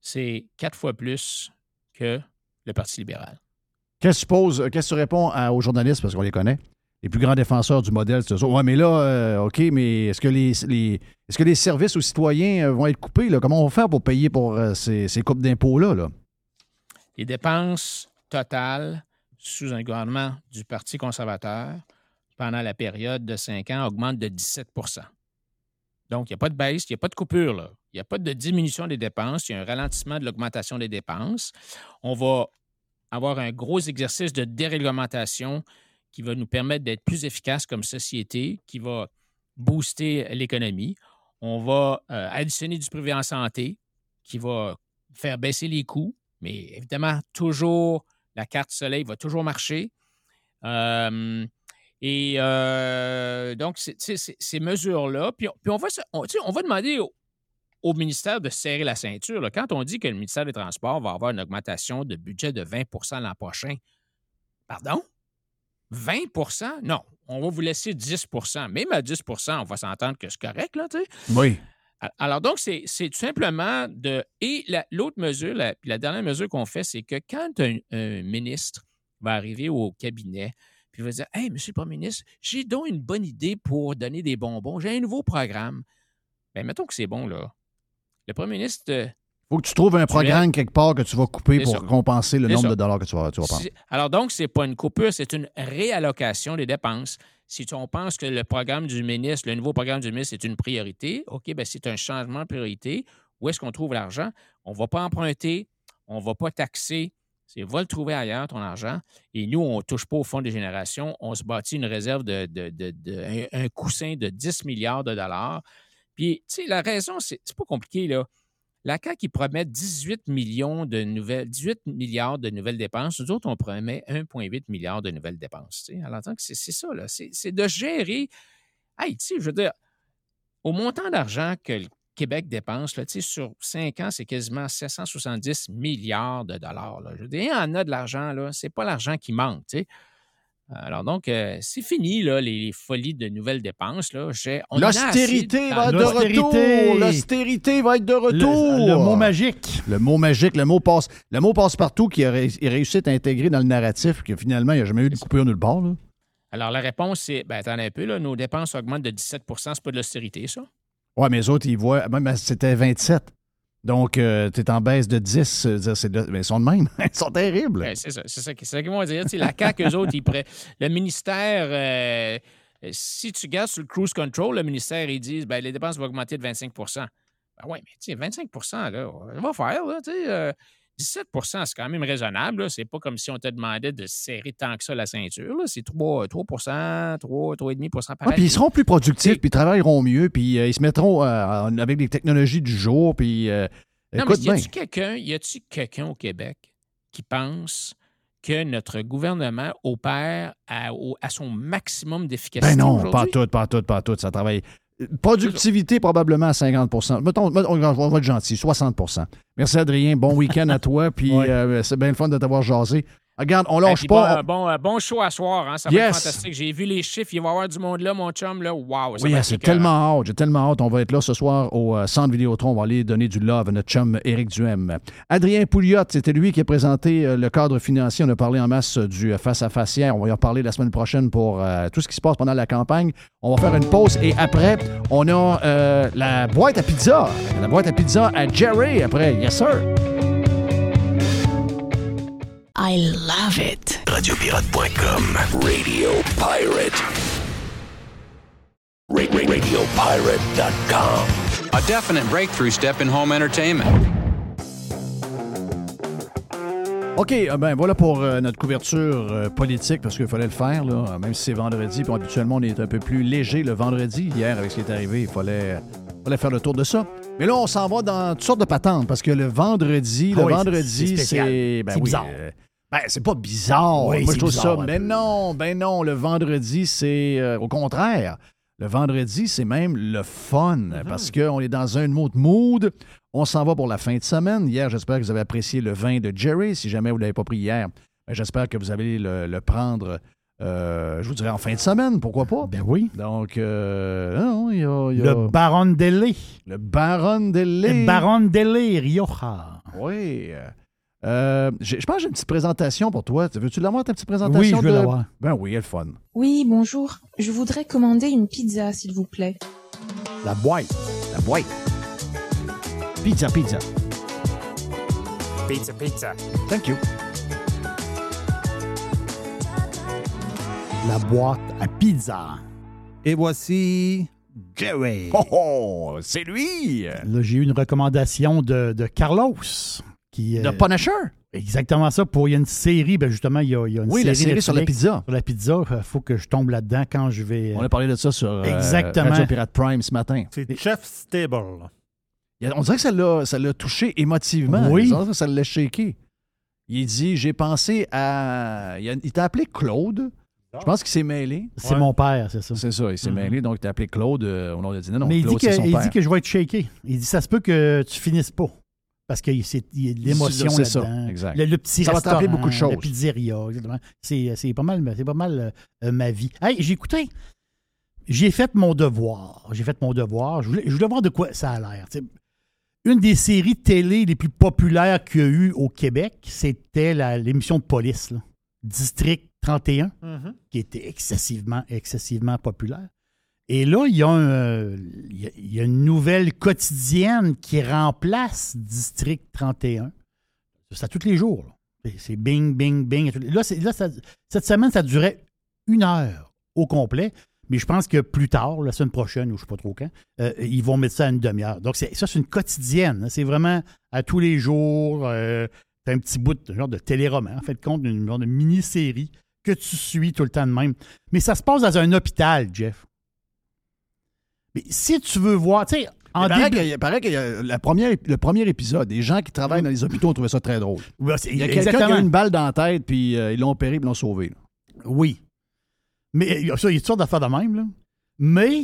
C'est 4 fois plus que le Parti libéral. Qu'est-ce que tu poses, euh, qu'est-ce que tu réponds à- aux journalistes, parce qu'on les connaît? Les plus grands défenseurs du modèle, c'est ça. Ouais, mais là, euh, OK, mais est-ce que les, les- est-ce que les services aux citoyens euh, vont être coupés? Là? Comment on va faire pour payer pour euh, ces, ces coupes d'impôts-là? Là? Les dépenses totales sous un gouvernement du Parti conservateur pendant la période de 5 ans augmentent de 17% Donc, il n'y a pas de baisse, il n'y a pas de coupure. là. Il n'y a pas de diminution des dépenses, il y a un ralentissement de l'augmentation des dépenses. On va avoir un gros exercice de déréglementation qui va nous permettre d'être plus efficaces comme société, qui va booster l'économie. On va euh, additionner du privé en santé, qui va faire baisser les coûts, mais évidemment, toujours, la carte soleil va toujours marcher. Et euh, donc, ces mesures-là, puis, puis on, va, on, on va demander au, au ministère de serrer la ceinture. là. Quand on dit que le ministère des Transports va avoir une augmentation de budget de 20% l'an prochain, pardon? 20% Non, on va vous laisser 10% Même à 10% on va s'entendre que c'est correct, là, tu sais. Oui. Al- Alors, donc, c'est tout simplement de. Et la- l'autre mesure, la, puis la dernière mesure qu'on fait, c'est que quand un, un ministre va arriver au cabinet, puis il va dire Hey, monsieur le premier ministre, j'ai donc une bonne idée pour donner des bonbons. J'ai un nouveau programme. Bien, mettons que c'est bon, là. Le premier ministre. euh, faut que tu trouves un programme quelque part que tu vas couper C'est pour ça. compenser le C'est nombre ça. de dollars que tu vas, tu vas prendre. Alors donc, ce n'est pas une coupure, c'est une réallocation des dépenses. Si on pense que le programme du ministre, le nouveau programme du ministre est une priorité, OK, ben c'est un changement de priorité. Où est-ce qu'on trouve l'argent? On ne va pas emprunter, on ne va pas taxer. C'est va le trouver ailleurs, ton argent. Et nous, on ne touche pas au fonds des générations. On se bâtit une réserve de, de- de- de- un, un coussin de 10 milliards de dollars. Puis, tu sais, la raison, c'est pas compliqué, là. La CAQ, qui promet 18 millions de nouvelles, 18 milliards de nouvelles dépenses. Nous autres, on promet 1,8 milliard de nouvelles dépenses. tu sais. Que c'est ça, là. C'est de gérer. Hey, tu sais, je veux dire, au montant d'argent que le Québec dépense, là, tu sais, sur 5 ans, c'est quasiment 770 milliards de dollars. Je veux dire, il y en a de l'argent, là. C'est pas l'argent qui manque, tu sais. Alors donc, euh, c'est fini, là, les, les folies de nouvelles dépenses. Là. L'austérité va être de retour. L'austérité va être de Le, retour. le mot magique. Le mot magique, le mot passe, le mot passe partout qui a ré- réussi à intégrer dans le narratif que finalement, il n'y a jamais eu de coupure nulle part. là. Alors, la réponse, c'est, ben, attendez un peu, là, nos dépenses augmentent de 17% c'est pas de l'austérité, ça? Ouais, mais les autres, ils voient. Même à- c'était 27. Donc, tu es en baisse de 10. euh, de- ils sont de même. [LAUGHS] ils sont terribles. Ben, c'est ça, c'est ça, ça qu'ils vont dire. Tu sais, la CAQ, eux autres, ils prêt. Le ministère, euh, euh, si tu gardes sur le cruise control, le ministère, ils disent, ben, les dépenses vont augmenter de 25% Ben oui, mais tu sais, 25 là, on va faire, là, sais. Euh, 17% c'est quand même raisonnable. C'est pas comme si on te demandait de serrer tant que ça la ceinture. C'est 3, 3 3, 3,5% par Ouais, puis ils seront plus productifs, puis ils travailleront mieux, puis euh, ils se mettront euh, avec des technologies du jour, puis euh, Non, Écoute mais y a-tu quelqu'un, y a-tu quelqu'un au Québec qui pense que notre gouvernement opère à, au- à son maximum d'efficacité Ben non, pas tout, pas tout, pas tout. Ça travaille. Productivité probablement à 50 Mettons, on va être gentil, 60% Merci Adrien, bon week-end à toi, puis Ouais. euh, c'est bien le fun de t'avoir jasé. Regarde, on Hey, lâche pas. Bon, bon, euh, bon show à soir, hein, ça va Yes. être fantastique. J'ai vu les chiffres, il va y avoir du monde là, mon chum, là. Wow, ça Oui, c'est tellement hâte, j'ai tellement hâte. On va être là ce soir au euh, Centre Vidéotron. On va aller donner du love à notre chum Éric Duhem. Adrien Pouliot, c'était lui qui a présenté euh, le cadre financier. On a parlé en masse euh, du euh, face-à-face hier. On va y en parler la semaine prochaine pour euh, tout ce qui se passe pendant la campagne. On va faire une pause et après, on a euh, la boîte à pizza. La boîte à pizza à Jerry après. Yes, sir. I love it. Radiopirate.com. Radio Pirate. Ra- ra- Radiopirate.com. A definite breakthrough step in home entertainment. OK, euh, ben voilà pour euh, notre couverture euh, politique, parce qu'il fallait le faire, là, même si c'est vendredi, puis habituellement on est un peu plus léger le vendredi. Hier, avec ce qui est arrivé, il fallait, fallait faire le tour de ça. Mais là, on s'en va dans toutes sortes de patentes, parce que le vendredi, Ah le oui, c'est- vendredi, c'est ben C'est oui, bizarre. euh, ben, c'est pas bizarre. Oui, Moi, je trouve bizarre ça... Mais peu. non, ben non, le vendredi, c'est euh, au contraire. Le vendredi, c'est même le fun, Mm-hmm. parce qu'on est dans un autre mood. On s'en va pour la fin de semaine. Hier, j'espère que vous avez apprécié le vin de Jerry. Si jamais vous ne l'avez pas pris hier, ben, j'espère que vous allez le, le prendre, euh, je vous dirais, en fin de semaine. Pourquoi pas? Ben oui. Donc, euh, non, il y a, il y a Le Baron Dele. le Baron de Le. Baron Dele, Rioja. Oui. Euh, je pense que j'ai une petite présentation pour toi. Veux-tu l'avoir, ta petite présentation? Oui, je veux de- l'avoir. Ben oui, elle est fun. Oui, bonjour. Je voudrais commander une pizza, s'il vous plaît. La boîte. La boîte. Pizza, pizza. Pizza, pizza. Thank you. La boîte à pizza. Et voici Jerry. Oh, oh, c'est lui! Là, j'ai eu une recommandation de, de Carlos. Qui, De euh, Punisher? Exactement ça. Pour, il y a une série, ben justement, il y a, il y a une Oui, série la série sur la pizza. Sur la pizza, il faut que je tombe là-dedans quand je vais. euh, On a parlé de ça sur euh, Exactement. Radio Pirate Prime ce matin. C'est Chef Stable. On dirait que ça l'a, ça l'a touché émotivement. Oui. On dirait que Ça l'a shaké. Il dit J'ai pensé à. Il, a- il t'a appelé Claude. Je pense qu'il s'est mêlé. C'est Ouais. mon père, c'est ça. C'est ça, il s'est Mhm. mêlé. Donc, il t'a appelé Claude. euh, on a dit non, non, Mais il dit, que, son il père. dit que je vais être shaké. Il dit ça se peut que tu finisses pas. Parce l'émotion C'est ça, là-dedans. exact. Le, le petit Ça va beaucoup de choses. La pizzeria. C'est, c'est pas mal, c'est pas mal euh, ma vie. Hey, j'ai écouté. J'ai fait mon devoir. J'ai fait mon devoir. Je voulais, je voulais voir de quoi ça a l'air. Une des séries télé les plus populaires qu'il y a eu au Québec, c'était la- l'émission de police, là. District 31 qui était excessivement, excessivement populaire. Et là, il y, a euh, une nouvelle quotidienne qui remplace District 31. C'est à tous les jours. C'est- C'est bing, bing, bing. Là, c'est- cette semaine, ça durait une heure au complet. Mais je pense que plus tard, la semaine prochaine, ou je ne sais pas trop quand, euh, ils vont mettre ça à une demi-heure. Donc, c'est- ça, c'est une quotidienne. hein. C'est vraiment à tous les jours. euh, T'as un petit bout de genre de téléroman, en fait, compte d'une mini-série que tu suis tout le temps de même. Mais ça se passe dans un hôpital, Jeff. Mais si tu veux voir, tu sais, en Il paraît début- il paraît que la première, le premier épisode, des gens qui travaillent dans les hôpitaux ont trouvé ça très drôle. Il y a quelqu'un qui a eu une balle dans la tête, puis euh, ils l'ont opéré, puis ils l'ont sauvé. là. Oui. Mais il y a ça, il y a toutes sortes d'affaires de même, là. Mais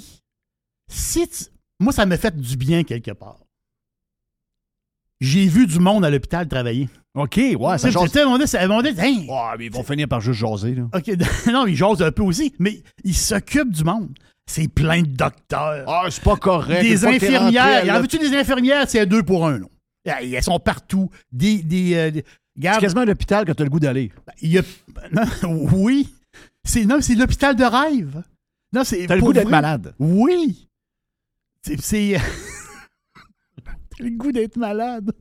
si tu- moi, ça m'a fait du bien quelque part. J'ai vu du monde à l'hôpital travailler. OK, ouais, ça jase. sais, on dit, ça- on dit, Ouais, mais ils vont finir par juste jaser. Là. OK, [LAUGHS] non, ils jasent un peu aussi, mais ils s'occupent du monde. C'est plein de docteurs. Ah, c'est pas correct. des infirmières. Y en veux-tu des infirmières? C'est deux pour un. Ah, Elles sont partout. Des. des, euh, des- C'est regarde, quasiment un hôpital que tu as le goût d'aller. il y a- non, [LAUGHS] oui. C'est, non, c'est l'hôpital de rêve. Non, c'est. T'as le goût d'être malade. Oui. C'est. c'est- [LAUGHS] T'as le goût d'être malade.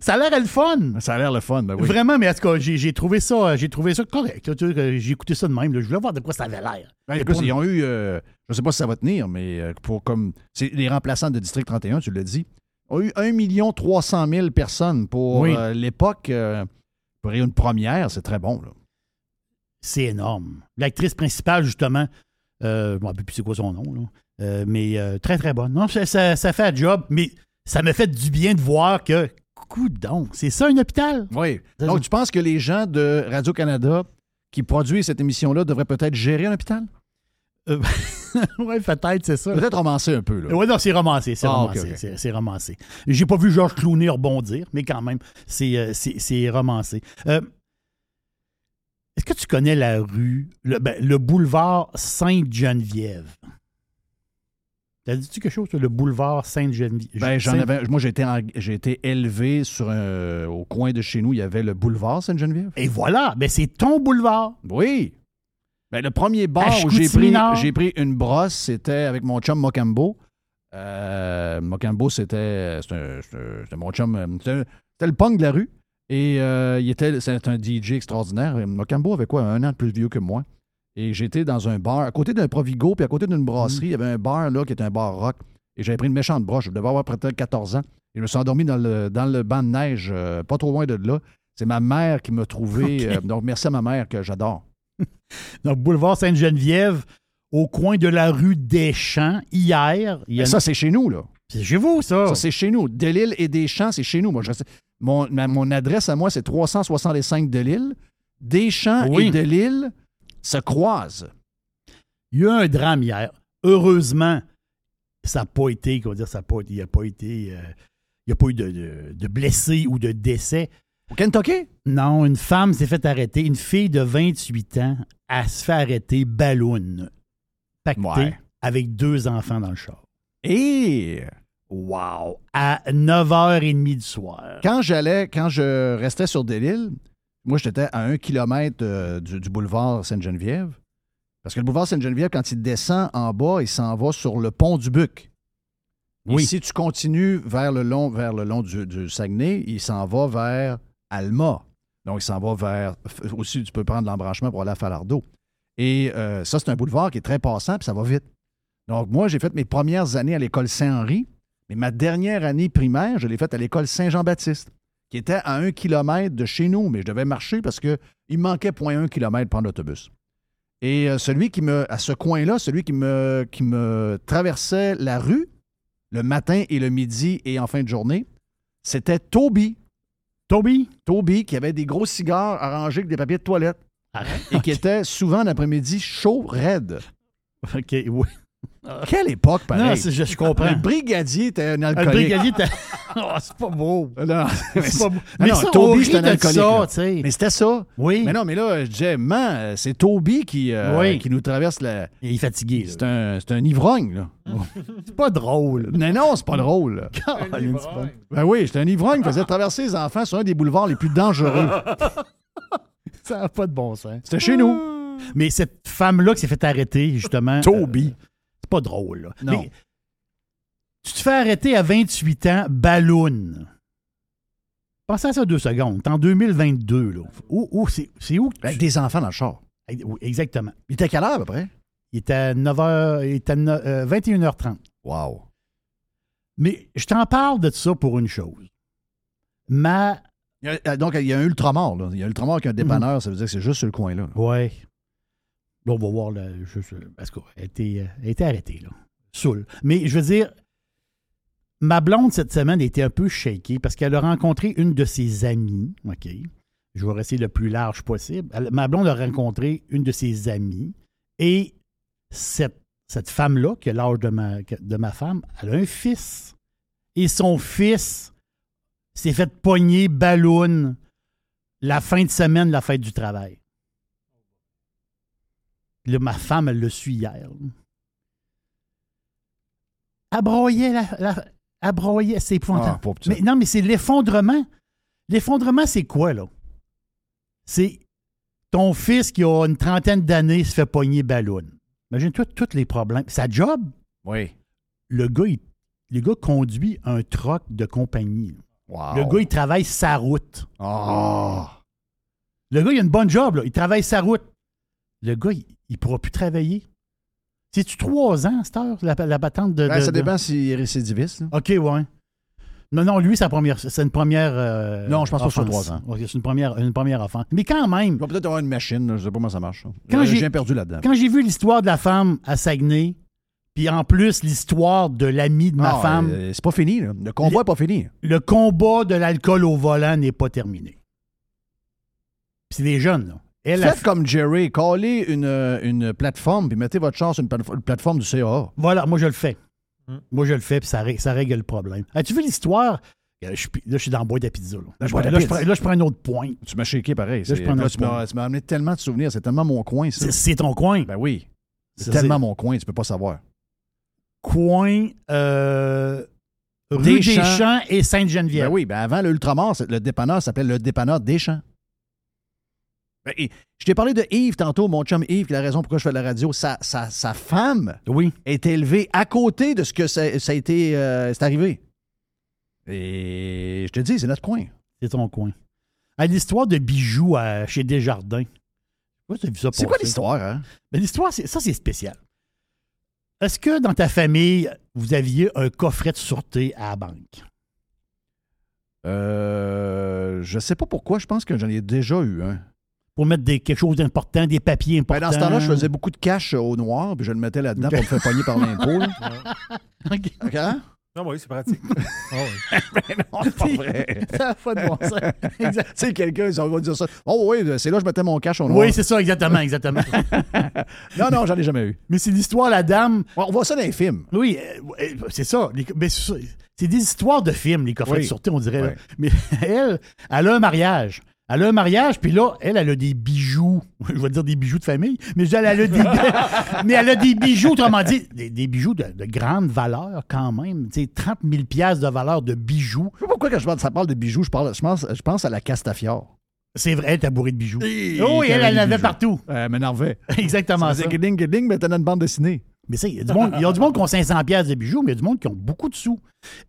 Ça a l'air le fun. Ça a l'air le fun, ben oui. Vraiment, mais en tout cas, j'ai, trouvé ça, j'ai trouvé ça correct. que J'ai écouté ça de même. là. Je voulais voir de quoi ça avait l'air. Ben, écoute, ils ont eu, euh, je sais pas si ça va tenir, mais euh, pour comme. C'est les remplaçants de District 31, tu l'as dit. ont eu 1 300 000 personnes pour Oui. euh, l'époque. euh, pour une première, c'est très bon. C'est énorme. L'actrice principale, justement, euh, je ne rappelle plus c'est quoi son nom, là. Euh, mais euh, très, très bonne. Non, ça, ça, ça fait un job, mais ça me fait du bien de voir que, coudon, c'est ça un hôpital? Oui. Donc, tu penses que les gens de Radio-Canada qui produisent cette émission-là devraient peut-être gérer un hôpital? [LAUGHS] oui, peut-être, c'est ça. Peut-être romancer un peu, là. Oui, non, c'est romancé, c'est Ah, romancé, c'est- romancé. J'ai pas vu Georges Clooney rebondir, mais quand même, c'est euh, c'est romancé. Euh, Est-ce que tu connais la rue, le, ben, le boulevard Sainte-Geneviève? T'as dit-tu quelque chose sur le boulevard Sainte-Geneviève? Ben, j'en Sainte- avais, moi, j'ai été, en- j'ai été élevé sur un- au coin de chez nous. Il y avait le boulevard Sainte-Geneviève. Et voilà, ben c'est ton boulevard. Oui. Ben, le premier bar où j'ai pris, j'ai pris une brosse, c'était avec mon chum Mocambo. Euh, Mocambo, c'était, c'était, c'était- c'était mon chum. euh, C'était, c'était le punk de la rue. Et euh, il était, c'est un DJ extraordinaire. Et Mocambo avait quoi, un an de plus vieux que moi. Et j'étais dans un bar, à côté d'un Provigo, puis à côté d'une brasserie, il y avait un bar là qui était un bar rock. Et j'avais pris une méchante broche. Je devais avoir peut-être 14 ans. Et je me suis endormi dans le, dans le banc de neige, euh, pas trop loin de là. C'est ma mère qui m'a trouvé. Euh, donc, merci à ma mère que j'adore. [LAUGHS] Donc, boulevard Sainte-Geneviève, au coin de la rue Deschamps, hier. Il y a Mais ça, c'est chez nous, là. C'est chez vous, ça. Ça, c'est chez nous. Delille et Deschamps, c'est chez nous. Moi, je mon, ma- mon adresse à moi, c'est 365 Delille. Deschamps Oui. et Delille se croisent. Il y a eu un drame hier. Heureusement, ça n'a pas été, comment dire, ça n'a pas, il n'y a pas été, euh, il n'y a pas eu de, de- de blessés ou de décès. Au Kentucky? Non, une femme s'est fait arrêter. Une fille de 28 ans, elle se fait arrêter ballon, pactée, Ouais. avec deux enfants dans le char. Et Wow! À 9h30 du soir. quand j'allais, quand je restais sur Delille, moi, j'étais à un kilomètre euh, du, du boulevard Sainte-Geneviève. Parce que le boulevard Sainte-Geneviève, quand il descend en bas, il s'en va sur le pont du Buc. Et Oui. si tu continues vers le long, vers le long du, du Saguenay, il s'en va vers Alma. Donc, il s'en va vers. Aussi, tu peux prendre l'embranchement pour aller à Falardeau. Et euh, ça, c'est un boulevard qui est très passant, puis ça va vite. Donc, moi, j'ai fait mes premières années à l'école Saint-Henri, mais ma dernière année primaire, je l'ai faite à l'école Saint-Jean-Baptiste, qui était à un kilomètre de chez nous, mais je devais marcher parce qu'il manquait 0.1 kilomètre pour prendre l'autobus. Et euh, celui qui me, à ce coin-là, celui qui me, qui me traversait la rue, le matin et le midi et en fin de journée, c'était Toby. Toby? Toby qui avait des gros cigares arrangés avec des papiers de toilette et qui était souvent l'après-midi chaud, raide. [LAUGHS] OK, oui. Quelle époque, pareil. Non, je, je comprends. Le brigadier était un Ah, Le alcoolique. brigadier était- [LAUGHS] Oh, c'est pas beau. Non, C'est pas beau. Mais non, ça, Toby, c'est un alcoolique, ça, là. tu sais. Mais c'était ça. Oui. Mais non, mais là, je disais, man, c'est Toby qui, euh, Oui. qui nous traverse la. Il est fatigué. C'est un, c'est un ivrogne, là. [LAUGHS] C'est pas drôle. Non, non, c'est pas drôle. [LAUGHS] pas- Ben oui, c'était un ivrogne qui faisait traverser les enfants sur un des boulevards les plus dangereux. Ça n'a pas de bon sens. C'était chez nous. Mais cette femme-là qui s'est fait arrêter, justement. Toby. euh, pas drôle, là. Non. Mais tu te fais arrêter à 28 ans, ballon. Pensez à ça deux secondes. T'es en 2022, là. Où, où, c'est, où? tu- Avec des enfants dans le char. Oui, Exactement. Il était à quelle heure, à peu près? Il était à 9h, il était à no- euh, 21h30. Wow. Mais je t'en parle de ça pour une chose. Ma. Il y a- euh, donc, il y a un ultramar, là. Il y a un ultramar qui a un dépanneur, ça veut dire que c'est juste sur le coin, là. Là, on va voir. Là, parce qu'elle a été arrêtée, là. Saoul. Mais je veux dire, ma blonde, cette semaine, était un peu shakée parce qu'elle a rencontré une de ses amies. OK? Je vais rester le plus large possible. Ma blonde a rencontré une de ses amies et cette, femme-là, qui a l'âge de ma, de ma femme, elle a un fils. Et son fils s'est fait pogner ballon la fin de semaine, la fête du travail. Là, ma femme, elle le suit hier. Elle broyait, la, la- elle broyait, c'est épouvantable. Ah, mais non, mais c'est l'effondrement. L'effondrement, c'est quoi, là? C'est ton fils qui a une trentaine d'années se fait pogner ballon. Imagine-toi tous les problèmes. Sa job, Oui. le gars, il, le gars conduit un truck de compagnie. Wow. Le gars, il travaille sa route. Ah. Le gars, il a une bonne job, là. il travaille sa route. Le gars, il ne pourra plus travailler. C'est-tu trois ans, cette heure, la, la patente de. Ben, de- ça de- dépend s'il est récidiviste. là. OK, ouais. Non, non, lui, c'est première- c'est une première. euh, Non, je pense pas que ce soit offense. trois ans. C'est une première, une première offense. Mais quand même, Il va peut-être avoir une machine, là, je sais pas comment ça marche. Euh, j'ai- j'ai perdu là-dedans. quand j'ai vu l'histoire de la femme à Saguenay, Puis en plus, l'histoire de l'ami de ma Ah, femme, euh, c'est pas fini, là. Le combat n'est pas fini. le combat de l'alcool au volant n'est pas terminé. Puis c'est des jeunes, là. Elle a Faites comme Jerry, collez une, euh, une plateforme, puis mettez votre chance sur une, plate- une plateforme du CA. Voilà, moi je le fais. Hmm. Moi je le fais, puis ça, ré- ça règle le problème. As-tu vu l'histoire? Euh, là, je suis dans la boîte à pizza. Là, Là, je, prends, là, je pizza. prends- là, je prends un autre point. Tu m'as shaké pareil. Là, je prends tu m'as amené tellement de souvenirs. C'est tellement mon coin. C'est- ton coin? Ben oui. C'est tellement mon coin, tu peux pas savoir. Coin euh, rue Deschamps. Deschamps et Sainte-Geneviève. Ben oui, ben avant le Ultramar, c'est- le dépanneur s'appelait le dépanneur Deschamps. Ben, et je t'ai parlé de Yves tantôt, mon chum Yves, qui a la raison pourquoi je fais de la radio. Sa, sa, sa femme Oui. est élevée à côté de ce que ça, ça a été euh, c'est arrivé. Et je te dis, c'est notre coin. C'est ton coin. À l'histoire de bijoux à- chez Desjardins. C'est quoi l'histoire, hein? Ben, l'histoire, ça, c'est spécial. Est-ce que dans ta famille, vous aviez un coffret de sûreté à la banque? Euh, je sais pas pourquoi, je pense que j'en ai déjà eu un. Pour mettre des, quelque chose d'important, des papiers Ben, importants? dans ce temps-là, je faisais beaucoup de cash euh, au noir, puis je le mettais là-dedans pour me faire pogner par l'impôt. là. [LAUGHS] OK. OK, hein? Ah oui, c'est pratique. [LAUGHS] [LAUGHS] Non, c'est pas vrai. Ça pas de bon sens. Exact. Tu sais, quelqu'un, ils va dire ça. Oh oui, c'est là que je mettais mon cash au noir. Oui, c'est ça, exactement, exactement. non, non, j'en ai jamais eu. Mais c'est l'histoire, la dame. On voit ça dans les films. Oui, euh, euh, c'est ça. Ben, c'est ça. C'est des histoires de films, les coffrets Oui. de sûreté, on dirait. Mais elle, elle a un mariage. Elle a un mariage, puis là, elle, elle a des bijoux. [LAUGHS] Je vais dire des bijoux de famille, mais elle a des, [LAUGHS] [LAUGHS] mais elle a des bijoux, autrement dit, des, des bijoux de, de grande valeur quand même. Tu sais, 30 000 piastres de valeur de bijoux. Je sais pas pourquoi quand je parle, ça parle de bijoux, je, parle, je, pense, je pense à la Castafiore. C'est vrai, elle est bourrée de bijoux. Et- oh, oui, qui elle, en avait bijoux. partout. Elle m'énervait. Exactement Ça ça. faisait gling, gling, mais t'as une bande dessinée. Mais ça, il y a du monde, il y a du monde qui ont 500 pièces de bijoux, mais il y a du monde qui ont beaucoup de sous.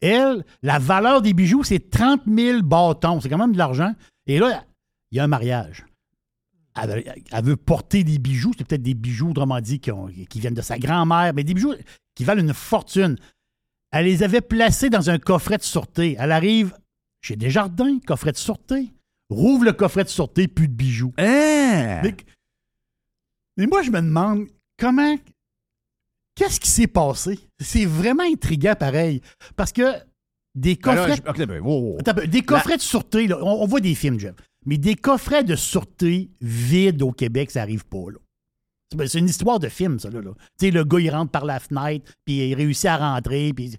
Elle, la valeur des bijoux, c'est 30 000 bâtons. C'est quand même de l'argent. Et là, il y a un mariage. Elle, veut- elle veut porter des bijoux. C'est peut-être des bijoux, autrement dit, qui, ont- qui viennent de sa grand-mère, mais des bijoux qui valent une fortune. Elle les avait placés dans un coffret de sûreté. Elle arrive chez Desjardins, coffret de sûreté. Rouvre le coffret de sûreté, plus de bijoux. Hein? Mais, mais moi, je me demande comment. Qu'est-ce qui s'est passé? C'est vraiment intriguant, pareil. Parce que des Ben là, coffrets. je- ok, ben, wow, wow. Attends un peu, des coffrets de sûreté, là, on, on voit des films, Jeff. Mais des coffrets de sûreté vides au Québec, ça n'arrive pas, là. C'est ben, c'est une histoire de film, ça, là. là. Tu sais, le gars, il rentre par la fenêtre, puis il réussit à rentrer, puis...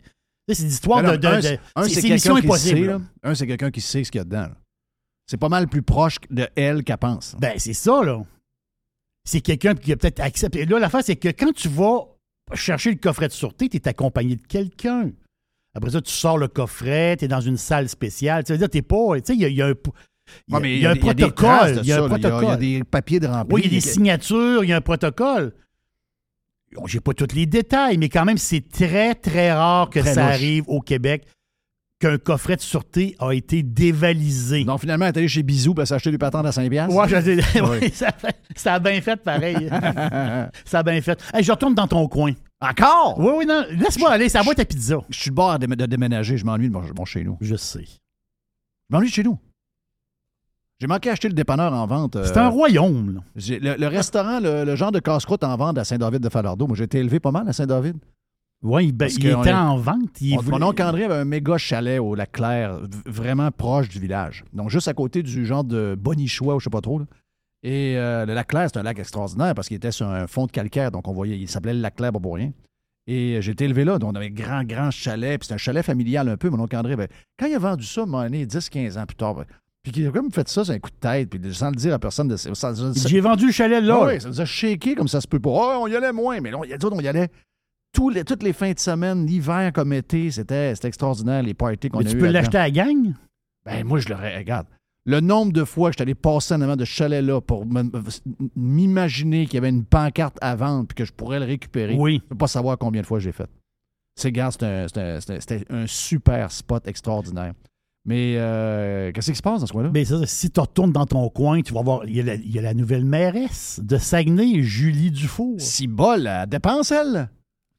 C'est une histoire Ben de... un, c'est- mission quelqu'un qui sait. impossible. là. Un, c'est quelqu'un qui sait ce qu'il y a dedans. C'est pas mal plus proche de elle qu'elle pense. Ben, c'est ça, là. C'est quelqu'un qui a peut-être accepté. Là, l'affaire, c'est que quand tu vas chercher le coffret de sûreté, tu es accompagné de quelqu'un. Après ça, tu sors le coffret, tu es dans une salle spéciale. Tu veux dire, t'es pas. Tu sais, il y a, il y a un. Il y a, Ouais, mais il y a un des- des protocole. Il y a un protocole. Il y des papiers de remplis. Oui, il y a des signatures, il y a un protocole. Bon, J'ai pas tous les détails, mais quand même, c'est très, très rare que Très ça louche. arrive au Québec qu'un coffret de sûreté a été dévalisé. Donc, finalement, elle est allée chez Bisou pour s'acheter du patente à 5$. piastres. Ouais, je Oui. ça, ça a bien fait pareil. ça a bien fait. Hey, je retourne dans ton coin. Encore? Oui, oui, non. Laisse-moi aller, ça va ta pizza. Je suis le bord de, de déménager. Je m'ennuie de mon, mon chez nous. Je sais. Je m'ennuie de chez nous. J'ai manqué acheter le dépanneur en vente. C'est euh, un royaume, là. le, le restaurant, le, le genre de casse-croûte en vente à Saint-David-de-Falardeau. Moi, j'ai été élevé pas mal à Saint-David. Oui, ben, Parce il était en vente. Il On- voulait- Mon oncle André avait un méga chalet au lac Clair, v- vraiment proche du village. Donc, juste à côté du genre de Bonichois, ou je sais pas trop. là. Et euh, le lac Clair, c'est un lac extraordinaire parce qu'il était sur un fond de calcaire. Donc, on voyait, il s'appelait le lac Clair pas pour rien. Et euh, j'ai été élevé là. Donc, on avait un grand, grand chalet. Puis, c'est un chalet familial un peu. Mon oncle André, ben, quand il a vendu ça, moment donné, 10-15 ans plus tard, ben, puis qu'il a comme fait ça, c'est un coup de tête. Puis, sans le dire à personne, de, sans, J'ai vendu le chalet là. ah oui, ça nous a shaké comme ça se peut pas. Ah, on y allait moins, mais là, on on y allait tous les, toutes les fins de semaine, l'hiver comme été. C'était c'était extraordinaire, les parties qu'on a Mais tu peux l'acheter à la gang? Ben, moi, je re- regarde. Le nombre de fois que je suis allé passer en avant de ce chalet-là pour m'imaginer qu'il y avait une pancarte à vendre puis que je pourrais le récupérer. Oui. Je peux pas savoir combien de fois j'ai fait. C'est gars, c'était un, un- super spot extraordinaire. Mais euh, qu'est-ce qui se passe dans ce coin-là? Ben, ça, si tu retournes dans ton coin, tu vas voir, il y, a la, il y a la nouvelle mairesse de Saguenay, Julie Dufour. Si bol, elle dépense, elle.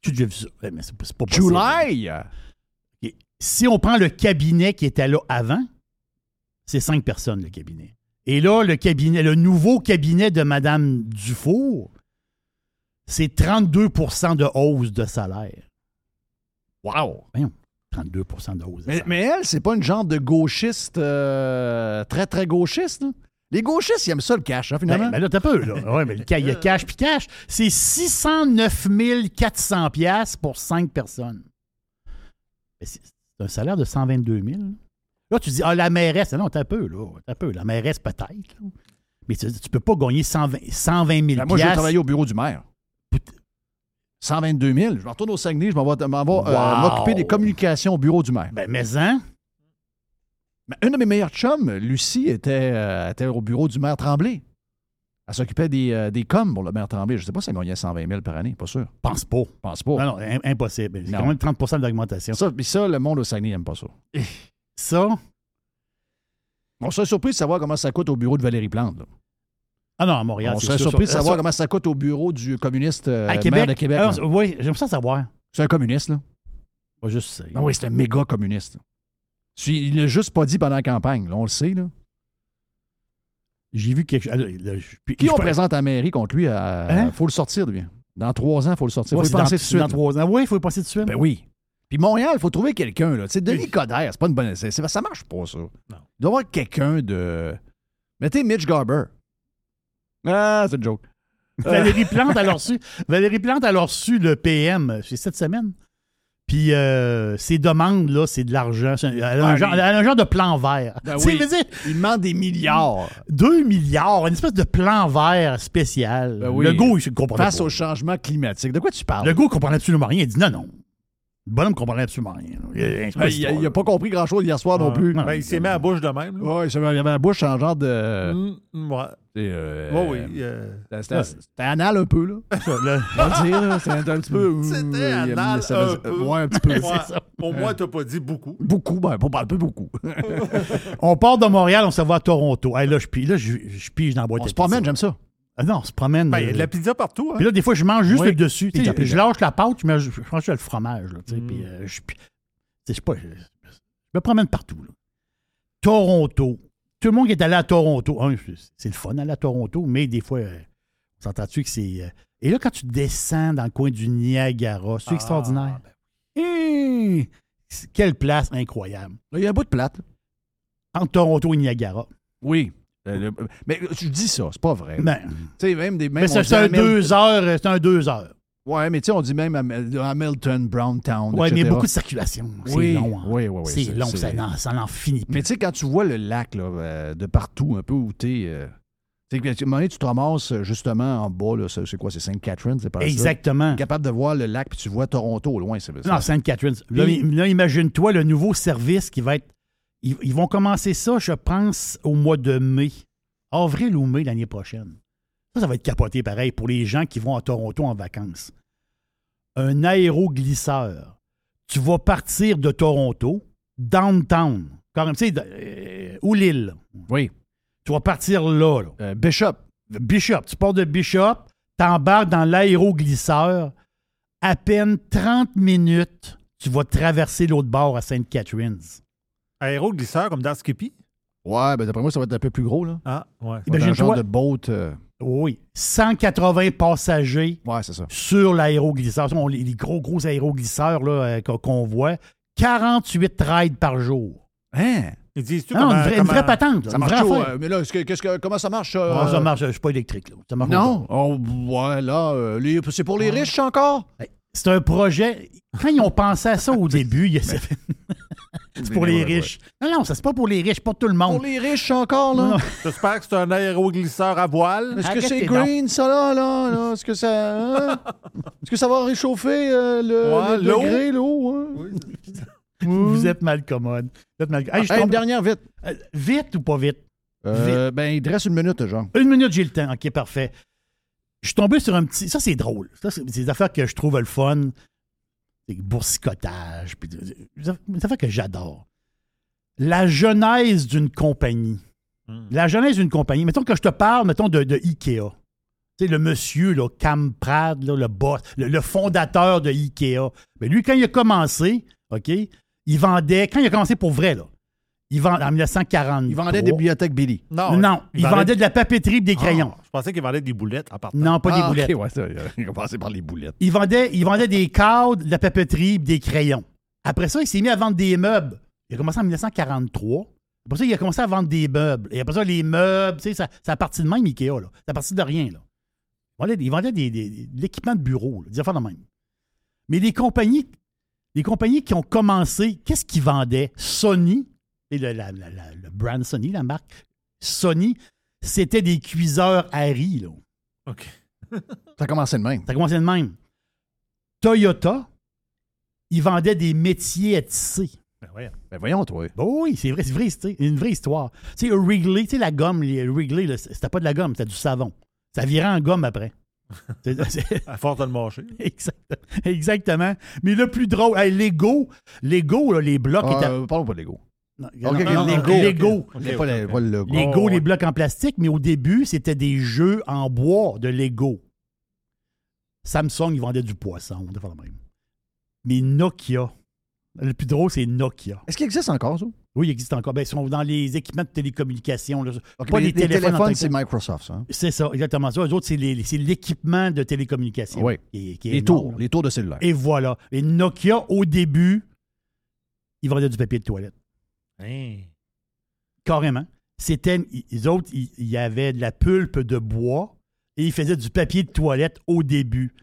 Tu as vu ça? Mais c'est pas, possible. July! Si on prend le cabinet qui était là avant, c'est cinq personnes, le cabinet. Et là, le cabinet, le nouveau cabinet de Mme Dufour, c'est 32% de hausse de salaire. Wow! 32 de hausse de Mais, salaire. mais elle, c'est pas une genre de gauchiste euh, très, très gauchiste. là? Les gauchistes, ils aiment ça le cash, hein, finalement? Ben, ben là, t'as peu, là. [LAUGHS] Ouais, mais le ca- il y a cash puis cash. C'est 609 400 piastres pour 5 personnes. Ben, C'est c'est un salaire de 122 000. Là, tu dis, ah, la mairesse. Non, t'as peu, là. T'as peu. La mairesse, peut-être. Mais tu, tu peux pas gagner 120, 120 000 Ben, moi, piastres. travailler au bureau du maire. 122 000. Je vais retourner au Saguenay, je m'en vais, euh, m'occuper des communications au bureau du maire. Ben, mais hein? Ben, une de mes meilleures chums, Lucie, était, euh, était au bureau du maire Tremblay. Elle s'occupait des, euh, des coms pour le maire Tremblay. Je ne sais pas si elle gagnait 120 000 par année, pas sûr. Pense pas. Pense pas. Non, non, im- impossible. C'est quand même 30% d'augmentation. Ça, puis ça, le monde au Saguenay n'aime pas ça. [LAUGHS] Ça, On serait surpris de savoir comment ça coûte au bureau de Valérie Plante. là. ah non, à Montréal, On serait sûr, surpris de savoir ça- comment ça coûte au bureau du communiste euh, à maire Québec? de Québec. Ah, oui, j'aime ça savoir. C'est un communiste, là. Pas juste ça. Ah oui, c'est un méga communiste. là. Il ne l'a juste pas dit pendant la campagne, là, on le sait. Là. J'ai vu quelque chose. ah, Qui on présente à la mairie contre lui? Il Hein? faut le sortir, lui. Dans trois ans, il faut le sortir. Ouais, faut y dans, penser tout de c'est dans suite. trois ans. Oui, il faut y passer tout de suite. Ben oui. Puis Montréal, il faut trouver quelqu'un. là. Sais, Denis Coderre, c'est pas une bonne. c'est- c'est- ça marche pas, ça. Il doit y avoir quelqu'un de. Mettez Mitch Garber. Ah, c'est une joke. Valérie Plante, a reçu, Valérie Plante, a reçu le PM, euh, c'est cette semaine. Puis euh, ses demandes, là, c'est de l'argent. C'est un- Elle, a un genre, mais- elle a un genre de plan vert. Ben oui. dire, Il demande des milliards 2 milliards, une espèce de plan vert spécial. Ben oui. Le gars, il comprenait face pas. au changement climatique. De quoi tu parles? Le gars, il comprenait absolument rien. Il dit non, non. Le bonhomme comprenait absolument rien. Il, Ben, il, a- il a pas compris grand-chose hier soir non plus. Non. Ben, il s'est mis à la bouche de même. là. Ouais, il avait la bouche en genre de. Mm, ouais. c'est, euh, Ouais, oui. euh, C'était c'était anal un peu, là. [LAUGHS] Là, On va le dire, là. C'était un petit peu. C'était mis- anal ça un peu. Ouais, un petit peu. ouais. ça. Au moins, t'as pas dit beaucoup. Beaucoup, ben, pas un peu beaucoup. [LAUGHS] on part de Montréal, on se va à Toronto. Hey, là, je pige, là, je, je pige dans la boîte On à se promène, pizza. j'aime ça. Ah non, on se promène. Ben, il y a de euh, la pizza partout. Hein? Puis là, des fois, je mange juste Oui. le dessus. Pizza, je, lâche la pâte, je, je mange juste le fromage. Là, Mm. puis, euh, je, je pas, je, je me promène partout. là. Toronto. Tout le monde qui est allé à Toronto. hein, c'est le fun d'aller à Toronto, mais des fois, euh, on s'entend-tu que c'est. euh, et là, quand tu descends dans le coin du Niagara, c'est Ah, extraordinaire. ben quelle place incroyable. Il y a un bout de plate. Entre Toronto et Niagara. Oui. Euh, le- mais je dis ça, c'est pas vrai. Ben, Tu sais, même des. Même mais c'est un heures. euh, C'est un deux heures. Ouais, mais tu sais, on dit même Ham- Hamilton, Browntown. Ouais, mais il y a etc. beaucoup de circulation. C'est Oui, long. hein. oui, oui, oui, c'est long, ça n'en, finit plus. Mais tu sais, quand tu vois le lac là, euh, de partout, un peu où t'es. Euh, tu sais, donné, tu te ramasses euh, justement en bas, c'est quoi, c'est Sainte-Catherine, c'est pas? Exactement. T'es capable de voir le lac, puis tu vois Toronto au loin. C'est Non, Sainte-Catherine. Là, imagine-toi le nouveau service qui va être. Ils, ils vont commencer ça, je pense, au mois de mai. Avril ou mai l'année prochaine. Ça, ça va être capoté pareil pour les gens qui vont à Toronto en vacances. Un aéroglisseur. Tu vas partir de Toronto, downtown, quand même, tu sais, euh, ou l'île. Oui. Tu vas partir là, là. Euh, Bishop. Bishop. Tu pars de Bishop, t'embarques dans l'aéroglisseur. À peine 30 minutes, tu vas traverser l'autre bord à Sainte-Catharines. Aéroglisseur comme dans Skippy? Ouais, ben d'après moi, ça va être un peu plus gros, là. Ah, ouais. Va être un genre de boat. euh, Oui. 180 passagers Ouais, c'est ça. sur l'aéroglisseur. Les, gros, gros aéroglisseurs là, euh, qu'on voit. 48 rides par jour. Hein? Ils disent-tu Ah non, comment- une, vraie, une comment- vraie patente. là, Ça une marche vraie chaud, euh, mais là, que- qu'est-ce que, comment ça marche? euh, Ah, ça marche, je suis pas électrique. Là. Ça marche Non? pas. Oh, ouais, là, les- c'est pour les riches encore? C'est un projet. Quand ils ont pensé à ça au début, il y a- c'est pour les riches. Non, non, ça c'est pas pour les riches, pas tout le monde. Pour les riches encore, là? J'espère que c'est un aéroglisseur à voile. Est-ce que c'est green, ça, là? là, là? Est-ce que ça. hein? [LAUGHS] Est-ce que ça va réchauffer euh, le, Ouais, le l'eau. l'eau? hein? Vous êtes mal commode. Vous êtes mal... Hey, je Hey, une dernière, vite. Euh, Vite ou pas vite? Euh, ben, il te reste une minute, genre. Une minute, j'ai le temps. OK, parfait. Je suis tombé sur un petit. Ça, c'est drôle. Ça, c'est c'est des affaires que je trouve le fun. Des boursicotages. Puis des affaires que j'adore. La genèse d'une compagnie. La genèse d'une compagnie. Mettons que je te parle, mettons, de, de Ikea. Tu sais, le monsieur, là, Cam Prad, là, le boss, le, le fondateur de Ikea. Mais lui, quand il a commencé, OK, il vendait, quand il a commencé pour vrai, là, Ils vendent en 1940. Ils vendaient des bibliothèques Billy. Non, non, ils vendaient de la papeterie et des crayons. Ah, je pensais qu'ils vendaient des boulettes en partant. Non, pas des Ah, boulettes. OK, ouais, ça, il a commencé par les boulettes. Il vendait, il vendait des cadres, de la papeterie et des crayons. Après ça, il s'est mis à vendre des meubles. Il a commencé en 1943. Après ça, il a commencé à vendre des meubles. Et après ça, les meubles, tu sais, ça, ça a parti de même, Ikea, là. Ça a parti de rien, là. Il vendait, il vendait des, des- de l'équipement de bureau, là, des affaires de même. Mais les compagnies, les compagnies qui ont commencé, qu'est-ce qu'ils vendaient? Sony, et le, la- la- la- le brand Sony, la marque Sony, c'était des cuiseurs Harry, là. OK. [LAUGHS] Ça a commencé de même. Ça a commencé de même. Toyota, ils vendaient des métiers à tisser. Ben voyons. Ben voyons, toi. Ben oui, c'est vrai, c'est vrai, c'est une vraie histoire. Tu sais, Wrigley, tu sais, la gomme, les Wrigley, là, c'était pas de la gomme, c'était du savon. Ça virait en gomme après. [LAUGHS] C'est- c'est- À force de le exact- exactement. Mais le plus drôle, hey, Lego, Lego, là, les blocs Ah, étaient. euh, parlons pas de Lego. Non, Lego, Lego. ok. C'est pas, le- pas le logo. Lego, Oh, les ouais. blocs en plastique, mais au début, c'était des jeux en bois de Lego. Samsung, ils vendaient du poisson, même. Mais Nokia, le plus drôle, c'est Nokia. Est-ce qu'il existe encore, ça? Oui, il existe encore. Ben, ils sont dans les équipements de télécommunications. là. Pas mais les, téléphones. c'est. Microsoft, ça. hein? C'est ça, exactement ça. Eux autres, c'est les- c'est l'équipement de télécommunications. Oui. qui est- qui est Les énorme, tours, là. les tours de cellulaire. Et voilà. Et Nokia, au début, ils vendaient du papier de toilette. Hein? Carrément. C'était, les autres, il y avait de la pulpe de bois et ils faisaient du papier de toilette au début.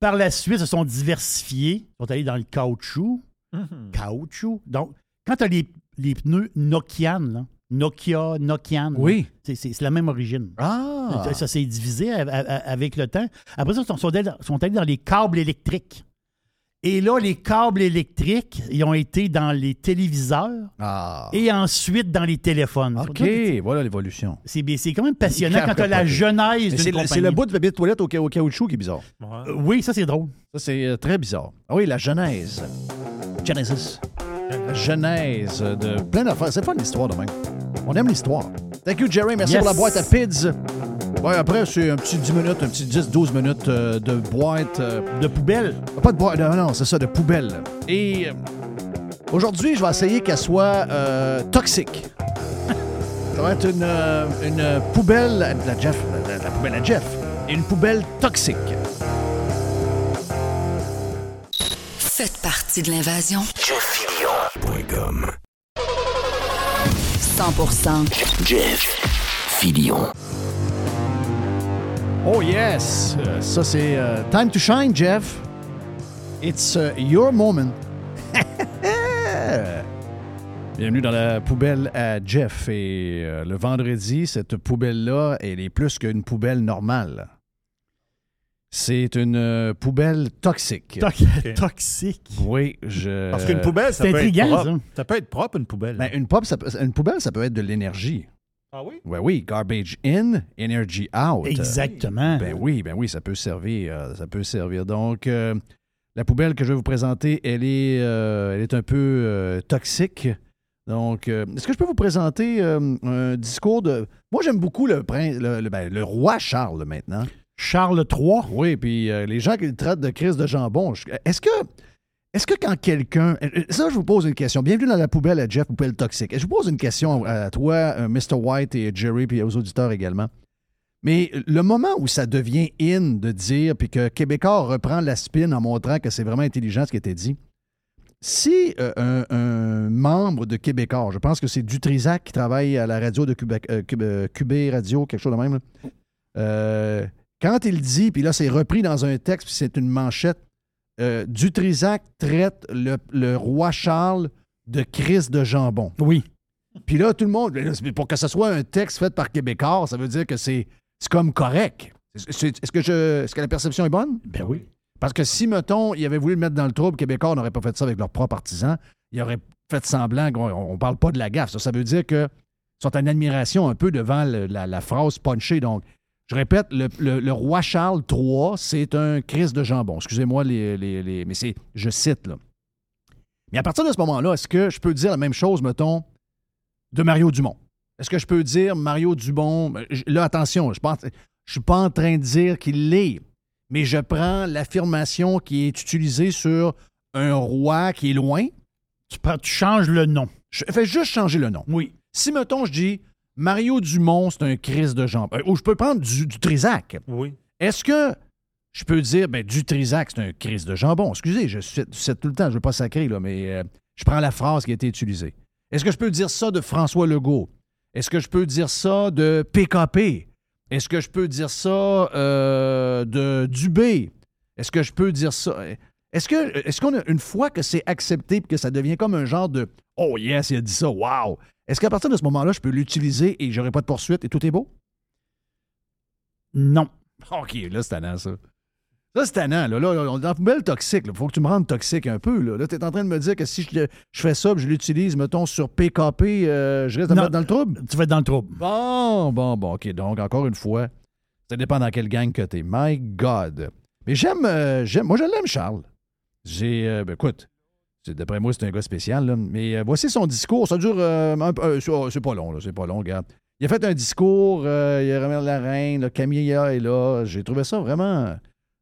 Par la suite, ils se sont diversifiés. Ils sont allés dans le caoutchouc. Mhm. Caoutchouc. Donc, quand tu as les, les pneus Nokian, là, Nokia, Nokian, Oui. c'est, la même origine. Ah! Ça, ça s'est divisé avec le temps. Après ça, ils sont allés dans les câbles électriques. Et là, les câbles électriques, ils ont été dans les téléviseurs Ah! et ensuite dans les téléphones. OK, voilà l'évolution. C'est c'est quand même passionnant [LAUGHS] quand tu as la genèse d'une C'est le, compagnie. c'est le bout de papier de toilette au, ca- au caoutchouc qui est bizarre. Ouais. Euh, Oui, ça, c'est drôle. Ça, c'est euh, très bizarre. Ah oui, la genèse. Genesis. La genèse de plein d'affaires. C'est pas une histoire de même. On aime l'histoire. Thank you, Jerry. Merci Yes. pour la boîte à PIDS. Ouais, après, c'est un petit 10 minutes, un petit 10-12 minutes euh, de boîte. euh, De poubelle. pas de boîte, non, non, c'est ça, de poubelle. Et euh, aujourd'hui, je vais essayer qu'elle soit euh, toxique. Ça va être une, euh, une poubelle, la, Jeff, la, la poubelle à Jeff, une poubelle toxique. Faites partie de l'invasion. JeffFilion.com 100% Jeff Filion. Oh yes! Euh, ça, c'est euh, Time to Shine, Jeff. It's uh, your moment. [LAUGHS] Bienvenue dans la poubelle à Jeff. Et euh, le vendredi, cette poubelle-là, elle est plus qu'une poubelle normale. C'est une euh, poubelle toxique. To- [LAUGHS] [LAUGHS] Toxique. oui, je. Parce qu'une poubelle, ça peut être propre. ça. Ça peut être propre, une poubelle. Ben, une, pop, ça peut- une poubelle, ça peut être de l'énergie. Ah oui? Ouais, oui, garbage in, energy out. Exactement. Ben oui, ben oui, ça peut servir. euh, ça peut servir. Donc, euh, la poubelle que je vais vous présenter, elle est, euh, elle est un peu euh, toxique. Donc, euh, est-ce que je peux vous présenter euh, un discours de. Moi, j'aime beaucoup le, prince, le, le- ben, le roi Charles maintenant. Charles III. Oui, puis euh, les gens qui le traitent de crise de jambon. je- Est-ce que. Est-ce que quand quelqu'un. euh, Ça, je vous pose une question. Bienvenue dans la poubelle à Jeff, poubelle toxique. Je vous pose une question à toi, euh, Mr. White et Jerry, puis aux auditeurs également. Mais le moment où ça devient in de dire, puis que Québécois reprend la spin en montrant que c'est vraiment intelligent ce qui était dit, si euh, un, membre de Québécois, je pense que c'est Dutrisac qui travaille à la radio de Québec, euh, Cub- euh, QB Radio, quelque chose de même. Euh, quand il dit, puis là c'est repris dans un texte, puis c'est une manchette, euh, Dutrisac traite le, le roi Charles de crise de jambon. Oui. Puis là, tout le monde, pour que ce soit un texte fait par Québécois, ça veut dire que c'est comme correct. Est-ce que, je, que la perception est bonne? Ben oui. Parce que si, mettons, ils avaient voulu le mettre dans le trouble, Québécois n'aurait pas fait ça avec leurs propres artisans, ils auraient fait semblant qu'on ne parle pas de la gaffe. Ça, ça veut dire qu'ils sont en admiration un peu devant le- la, la phrase punchée. Donc, je répète, le, le- le roi Charles III, c'est un Christ de jambon. Excusez-moi, les, les- les- mais c'est, je cite, là. Mais à partir de ce moment-là, est-ce que je peux dire la même chose, mettons, de Mario Dumont? Est-ce que je peux dire Mario Dumont? Là, attention, je ne suis pas en train de dire qu'il l'est, mais je prends l'affirmation qui est utilisée sur un roi qui est loin. Tu, tu changes le nom. Je fais juste changer le nom. Oui. Si, mettons, je dis Mario Dumont, c'est un Chris de jambon. Euh, Ou je peux prendre du, du Trisac. Oui. Est-ce que je peux dire, ben, du Trisac, c'est un Chris de jambon? Excusez, je sais sais tout le temps, je ne veux pas sacrer, là, mais euh, je prends la phrase qui a été utilisée. Est-ce que je peux dire ça de François Legault? Est-ce que je peux dire ça de PKP? Est-ce que je peux dire ça euh, de Dubé? Est-ce que je peux dire ça? Est-ce que est-ce qu'on a une fois que c'est accepté et que ça devient comme un genre de Oh yes, il a dit ça, wow! Est-ce qu'à partir de ce moment-là, je peux l'utiliser et j'aurai pas de poursuite et tout est beau? Non. [LAUGHS] OK, là, c'est tannant, ça. Ça, c'est tannant. Là, là, on est dans la poubelle toxique. Il faut que tu me rendes toxique un peu. Là, là tu es en train de me dire que si je, je fais ça, je l'utilise, mettons, sur PKP, euh, je risque de me Non. mettre dans le trouble? Tu vas être dans le trouble. Bon, bon, bon. OK, donc, encore une fois, ça dépend dans quelle gang que t'es. My God. Mais j'aime, euh, j'aime, moi, je l'aime, Charles. J'ai, euh, ben, écoute, d'après moi, c'est un gars spécial, là. mais euh, voici son discours. Ça dure euh, un peu- euh, c'est- c'est pas long, c'est pas long, regarde. Il a fait un discours, euh, il a remis la reine, Camilla est là. J'ai trouvé ça vraiment,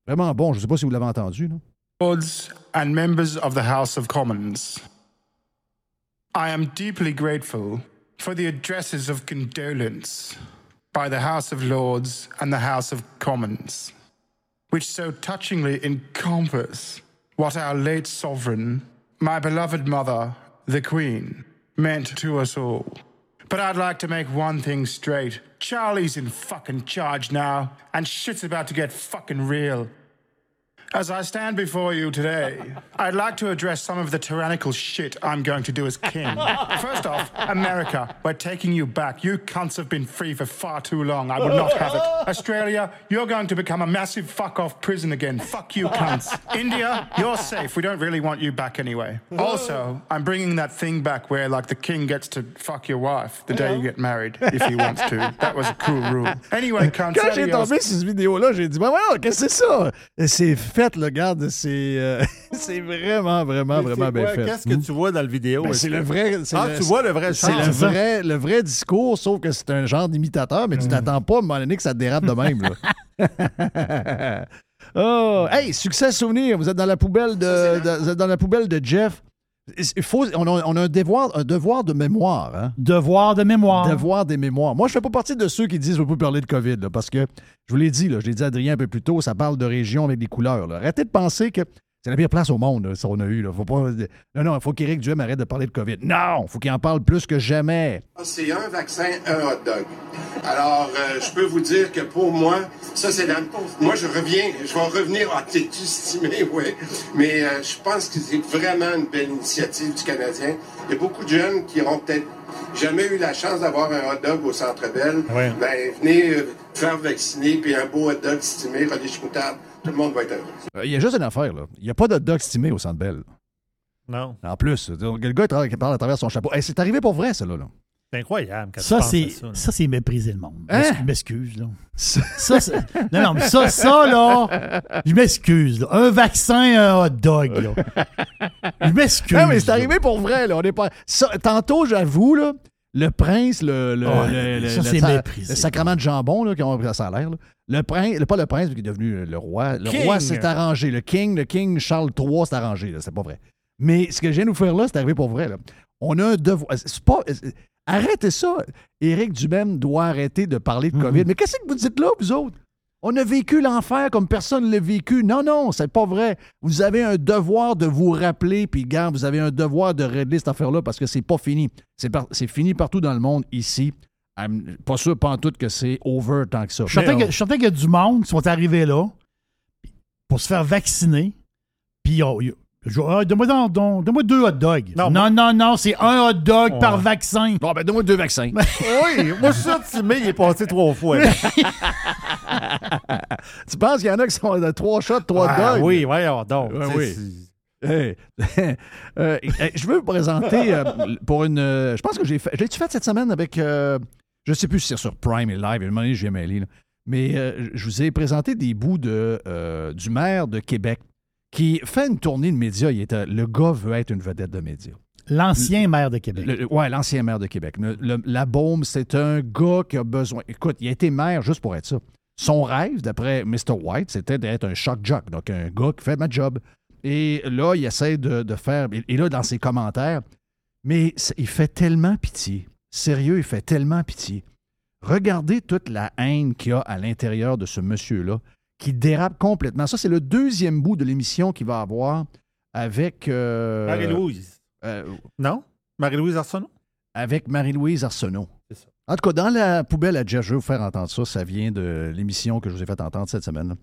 vraiment bon. Je sais pas si vous l'avez entendu, là. Lords and members of the House of Commons, I am deeply grateful for the addresses of condolence by the House of Lords and the House of Commons, which so touchingly encompass what our late sovereign, my beloved mother, the Queen, meant to us all. But I'd like to make one thing straight. Charlie's in fucking charge now, and shit's about to get fucking real. As I stand before you today, I'd like to address some of the tyrannical shit I'm going to do as king. [LAUGHS] First off, America, we're taking you back. You cunts have been free for far too long. I would not have it. Australia, you're going to become a massive fuck off prison again. Fuck you, cunts. India, you're safe. We don't really want you back anyway. Also, I'm bringing that thing back where, like, the king gets to fuck your wife the day you get married, if he wants to. That was a cool rule. Anyway, cunts, Quand j'ai adios. tombé sur cette vidéo-là, j'ai dit, ben voilà, qu'est-ce que c'est ça? C'est fait, le regarde, c'est euh, [LAUGHS] c'est vraiment, vraiment, Mais vraiment bien quoi? fait. Qu'est-ce que tu vois dans la vidéo? Ben, c'est le vrai. Ah, le- tu vois le vrai C'est le vrai, le vrai discours, sauf que c'est un genre d'imitateur, mais tu t'attends pas à un moment donné que ça te dérape de même. Là. [LAUGHS] [LAUGHS] oh, hey, succès souvenir, vous êtes dans la poubelle de, de- vous êtes dans la poubelle de Jeff. Il faut, on, a, on a un, devoir, un devoir de mémoire. Hein? Devoir de mémoire. Devoir des mémoires. Moi, je fais pas partie de ceux qui disent je ne peux pas parler de COVID, là, parce que je vous l'ai dit, là, je l'ai dit à Adrien un peu plus tôt, ça parle de région avec des couleurs. là. Arrêtez de penser que c'est la pire place au monde, là, ça on a eu. Là. Faut pas... Non, non, il faut qu'Éric Duhem arrête de parler de COVID. Non, il faut qu'il en parle plus que jamais. C'est un vaccin, un hot dog. Alors, euh, je peux vous dire que pour moi, ça c'est la... Moi, je reviens, je vais revenir... Ah, t'es estimé, oui. Mais euh, je pense que c'est vraiment une belle initiative du Canadien. Il y a beaucoup de jeunes qui n'auront peut-être jamais eu la chance d'avoir un hot dog au Centre Bell. Ouais. Ben, venez euh, faire vacciner, puis un beau hot dog estimé, relish moutarde, tout le monde va être heureux. Euh, Il y a juste une affaire, là. Il n'y a pas de dog estimé au Centre Bell. Non. En plus, le gars il parle à travers son chapeau. Hey, c'est arrivé pour vrai, ça, là. là. C'est incroyable quand Ça, c'est ça. ça, c'est mépriser le monde. Hein? Je m'excuse, là. Ça, c'est- non, non, mais ça, ça, là, je m'excuse. là. Un vaccin, un hot dog, là. Je m'excuse. Non, mais c'est là. arrivé pour vrai, là. On est pas... ça- tantôt, j'avoue, là, le prince, le, le, le- le- ça, le- c'est sa- méprisé. le sacrement de jambon, là, qui ont ça a l'air. Le prince, pas le prince, qui est devenu le roi. Le King. roi s'est arrangé. Le king, le king Charles III s'est arrangé. C'est pas vrai. Mais ce que je viens de nous faire là, c'est arrivé pour vrai, là. On a un devoir. C'est pas. Arrêtez ça. Éric Duhem doit arrêter de parler de Mhm. COVID. Mais qu'est-ce que vous dites là, vous autres? On a vécu l'enfer comme personne ne l'a vécu. Non, non, c'est pas vrai. Vous avez un devoir de vous rappeler, puis gars, vous avez un devoir de régler cette affaire-là parce que c'est pas fini. C'est par- fini partout dans le monde, ici. I'm pas sûr, pas en tout, que c'est over tant que ça. Je suis certain qu'il y a du monde qui sont arrivés là pour se faire vacciner. Puis, ah, donne-moi donne-moi deux hot dogs. Non, Non, non, non, c'est un hot dog Ouais. par vaccin. Bon, ben, donne-moi deux vaccins. [LAUGHS] oui, moi, je suis sûr que il est passé trois fois. [LAUGHS] tu penses qu'il y en a qui sont de trois shots, trois Ah, dogs? oui, voyons donc. Oui. Hey. [LAUGHS] Euh, je veux vous présenter euh, pour une. euh, je pense que j'ai fait. J'ai-tu fait cette semaine avec. euh, je sais plus si c'est sur Prime et Live. À un moment donné, viens mêler. là. Mais euh, je vous ai présenté des bouts de, euh, du maire de Québec qui fait une tournée de médias. Il était, le gars veut être une vedette de médias. L'ancien maire de Québec. Ouais, l'ancien maire de Québec. Le- le- la Baume, c'est un gars qui a besoin. Écoute, il a été maire juste pour être ça. Son rêve, d'après Mr. White, c'était d'être un shock jock, donc un gars qui fait ma job. Et là, il essaie de, de faire. Et là, dans ses commentaires, mais il fait tellement pitié. Sérieux, il fait tellement pitié. Regardez toute la haine qu'il y a à l'intérieur de ce monsieur-là, qui dérape complètement. Ça, c'est le deuxième bout de l'émission qu'il va avoir avec. euh, Marie-Louise. euh, Non? Marie-Louise Arsenault? avec Marie-Louise Arsenault. C'est ça. En tout cas, dans la poubelle à Jeff, je vais vous faire entendre ça. Ça vient de l'émission que je vous ai fait entendre cette semaine,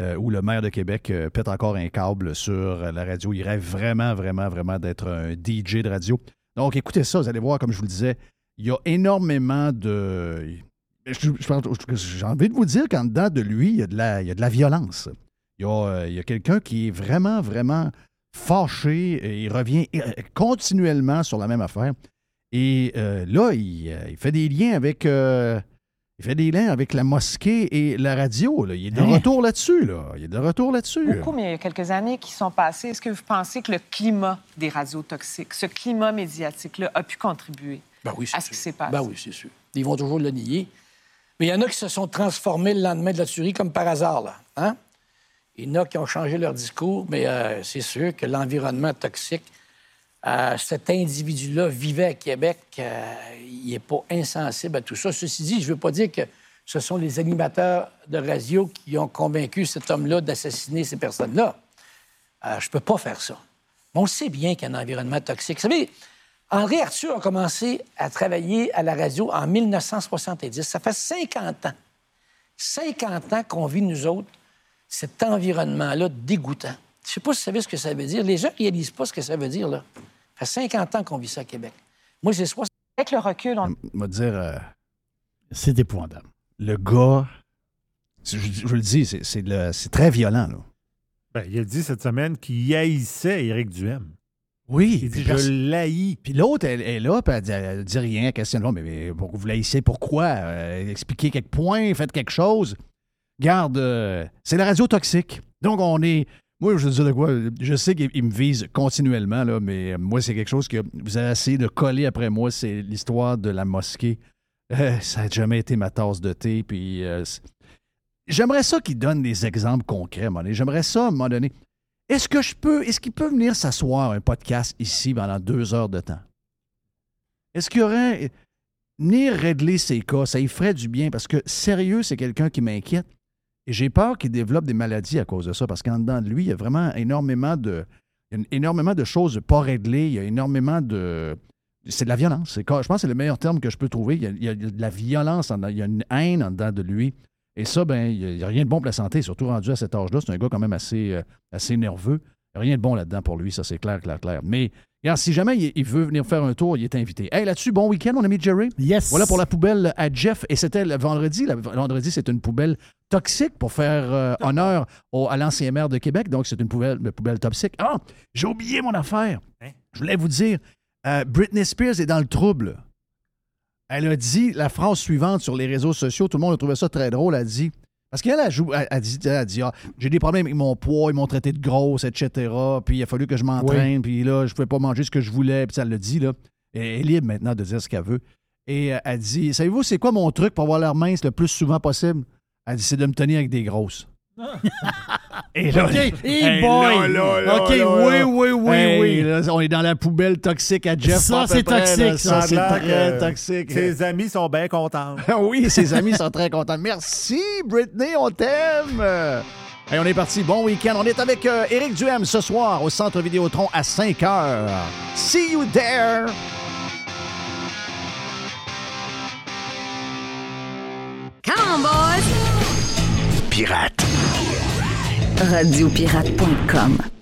euh, où le maire de Québec pète encore un câble sur la radio. Il rêve vraiment, vraiment, vraiment d'être un DJ de radio. Donc, écoutez ça, vous allez voir, comme je vous le disais, il y a énormément de. Pense- J'ai envie de vous dire qu'en dedans de lui, il y a de la, il y a de la violence. Il y a, euh, il y a quelqu'un qui est vraiment, vraiment fâché et il revient continuellement sur la même affaire. Et euh, là, il, euh, il fait des liens avec. euh, il fait des liens avec la mosquée et la radio. là. Il est de Hein? retour là-dessus. Là. Il est de retour là-dessus. Beaucoup, mais il y a quelques années qui sont passées. Est-ce que vous pensez que le climat des radios toxiques, ce climat médiatique-là, a pu contribuer Ben oui, à ce qui s'est passé? Ben oui, c'est sûr. Ils vont toujours le nier. Mais il y en a qui se sont transformés le lendemain de la tuerie comme par hasard, là. Hein? Il y en a qui ont changé leur discours, mais euh, c'est sûr que l'environnement toxique, euh, cet individu-là vivait à Québec, euh, il n'est pas insensible à tout ça. Ceci dit, je ne veux pas dire que ce sont les animateurs de radio qui ont convaincu cet homme-là d'assassiner ces personnes-là. Je ne peux pas faire ça. Mais on sait bien qu'il y a un environnement toxique. Vous savez, André Arthur a commencé à travailler à la radio en 1970. Ça fait 50 ans. 50 ans qu'on vit, nous autres, cet environnement-là dégoûtant. Je ne sais pas si vous savez ce que ça veut dire. Les gens ne réalisent pas ce que ça veut dire, là. Ça fait 50 ans qu'on vit ça à Québec. Moi, j'ai 60 Avec le recul, on... Va dire. euh, C'est épouvantable. le gars. Je, je vous le dis, c'est très violent. Là. Ben, il a dit cette semaine qu'il haïssait Éric Duhem. Oui. Il dit Je l'haïs. Puis l'autre, elle, est là, puis elle dit, elle dit rien, elle questionne. Mais, mais pour- vous l'haïssez, pourquoi? Euh, expliquez quelques points, faites quelque chose. Garde, euh, c'est la radio toxique. Donc, on est. Moi, je veux dire de quoi? Je sais qu'il il me vise continuellement, là, mais moi, c'est quelque chose que vous avez essayé de coller après moi. C'est l'histoire de la mosquée. Euh, ça n'a jamais été ma tasse de thé. Puis. euh, J'aimerais ça qu'il donne des exemples concrets, à. J'aimerais ça, à un moment donné. Est-ce que je peux. Est-ce qu'il peut venir s'asseoir un podcast ici pendant deux heures de temps? Est-ce qu'il y aurait. Venir régler ses cas, ça y ferait du bien parce que sérieux, c'est quelqu'un qui m'inquiète. Et j'ai peur qu'il développe des maladies à cause de ça parce qu'en dedans de lui, il y a vraiment énormément de. il énormément de choses pas réglées. Il y a énormément de. C'est de la violence. Je pense que c'est le meilleur terme que je peux trouver. Il y a, de la violence, en il y a une haine en dedans de lui. Et ça, ben, il n'y a, rien de bon pour la santé, surtout rendu à cet âge-là. C'est un gars quand même assez, euh, assez nerveux. Il n'y a rien de bon là-dedans pour lui, ça c'est clair, clair, clair. Mais regarde, si jamais il, il veut venir faire un tour, il est invité. Hey, là-dessus, bon week-end, mon ami Jerry. Yes. Voilà pour la poubelle à Jeff. Et c'était le vendredi. Le vendredi, c'est une poubelle toxique pour faire euh, honneur au- à l'ancien maire de Québec. Donc, c'est une poubelle, une poubelle toxique. Ah, j'ai oublié mon affaire. Je voulais vous dire, euh, Britney Spears est dans le trouble. Elle a dit la phrase suivante sur les réseaux sociaux. Tout le monde a trouvé ça très drôle. Elle a dit. Parce qu'elle a, elle a dit, elle dit ah, j'ai des problèmes avec mon poids, ils m'ont traité de grosse, etc. Puis il a fallu que je m'entraîne, puis là, je pouvais pas manger ce que je voulais, puis ça le dit, là. Et elle est libre maintenant de dire ce qu'elle veut. Et euh, elle dit Savez-vous, c'est quoi mon truc pour avoir l'air mince le plus souvent possible? Elle dit C'est de me tenir avec des grosses. [LAUGHS] Et là, OK, hey, hey boy. là, là, là, OK, là, oui, là. oui, oui, Hey, oui. là, on est dans la poubelle toxique à Jeff. Ça, c'est toxique, là. ça. Ça, c'est très que toxique. Ses amis sont bien contents. [LAUGHS] oui, ses amis sont très contents. Merci, Britney, on t'aime. Hey, on est parti. Bon week-end. On est avec euh, Éric Duhem ce soir au Centre Vidéotron à 5 h. See you there. Come on, boys! Pirate. Radiopirate.com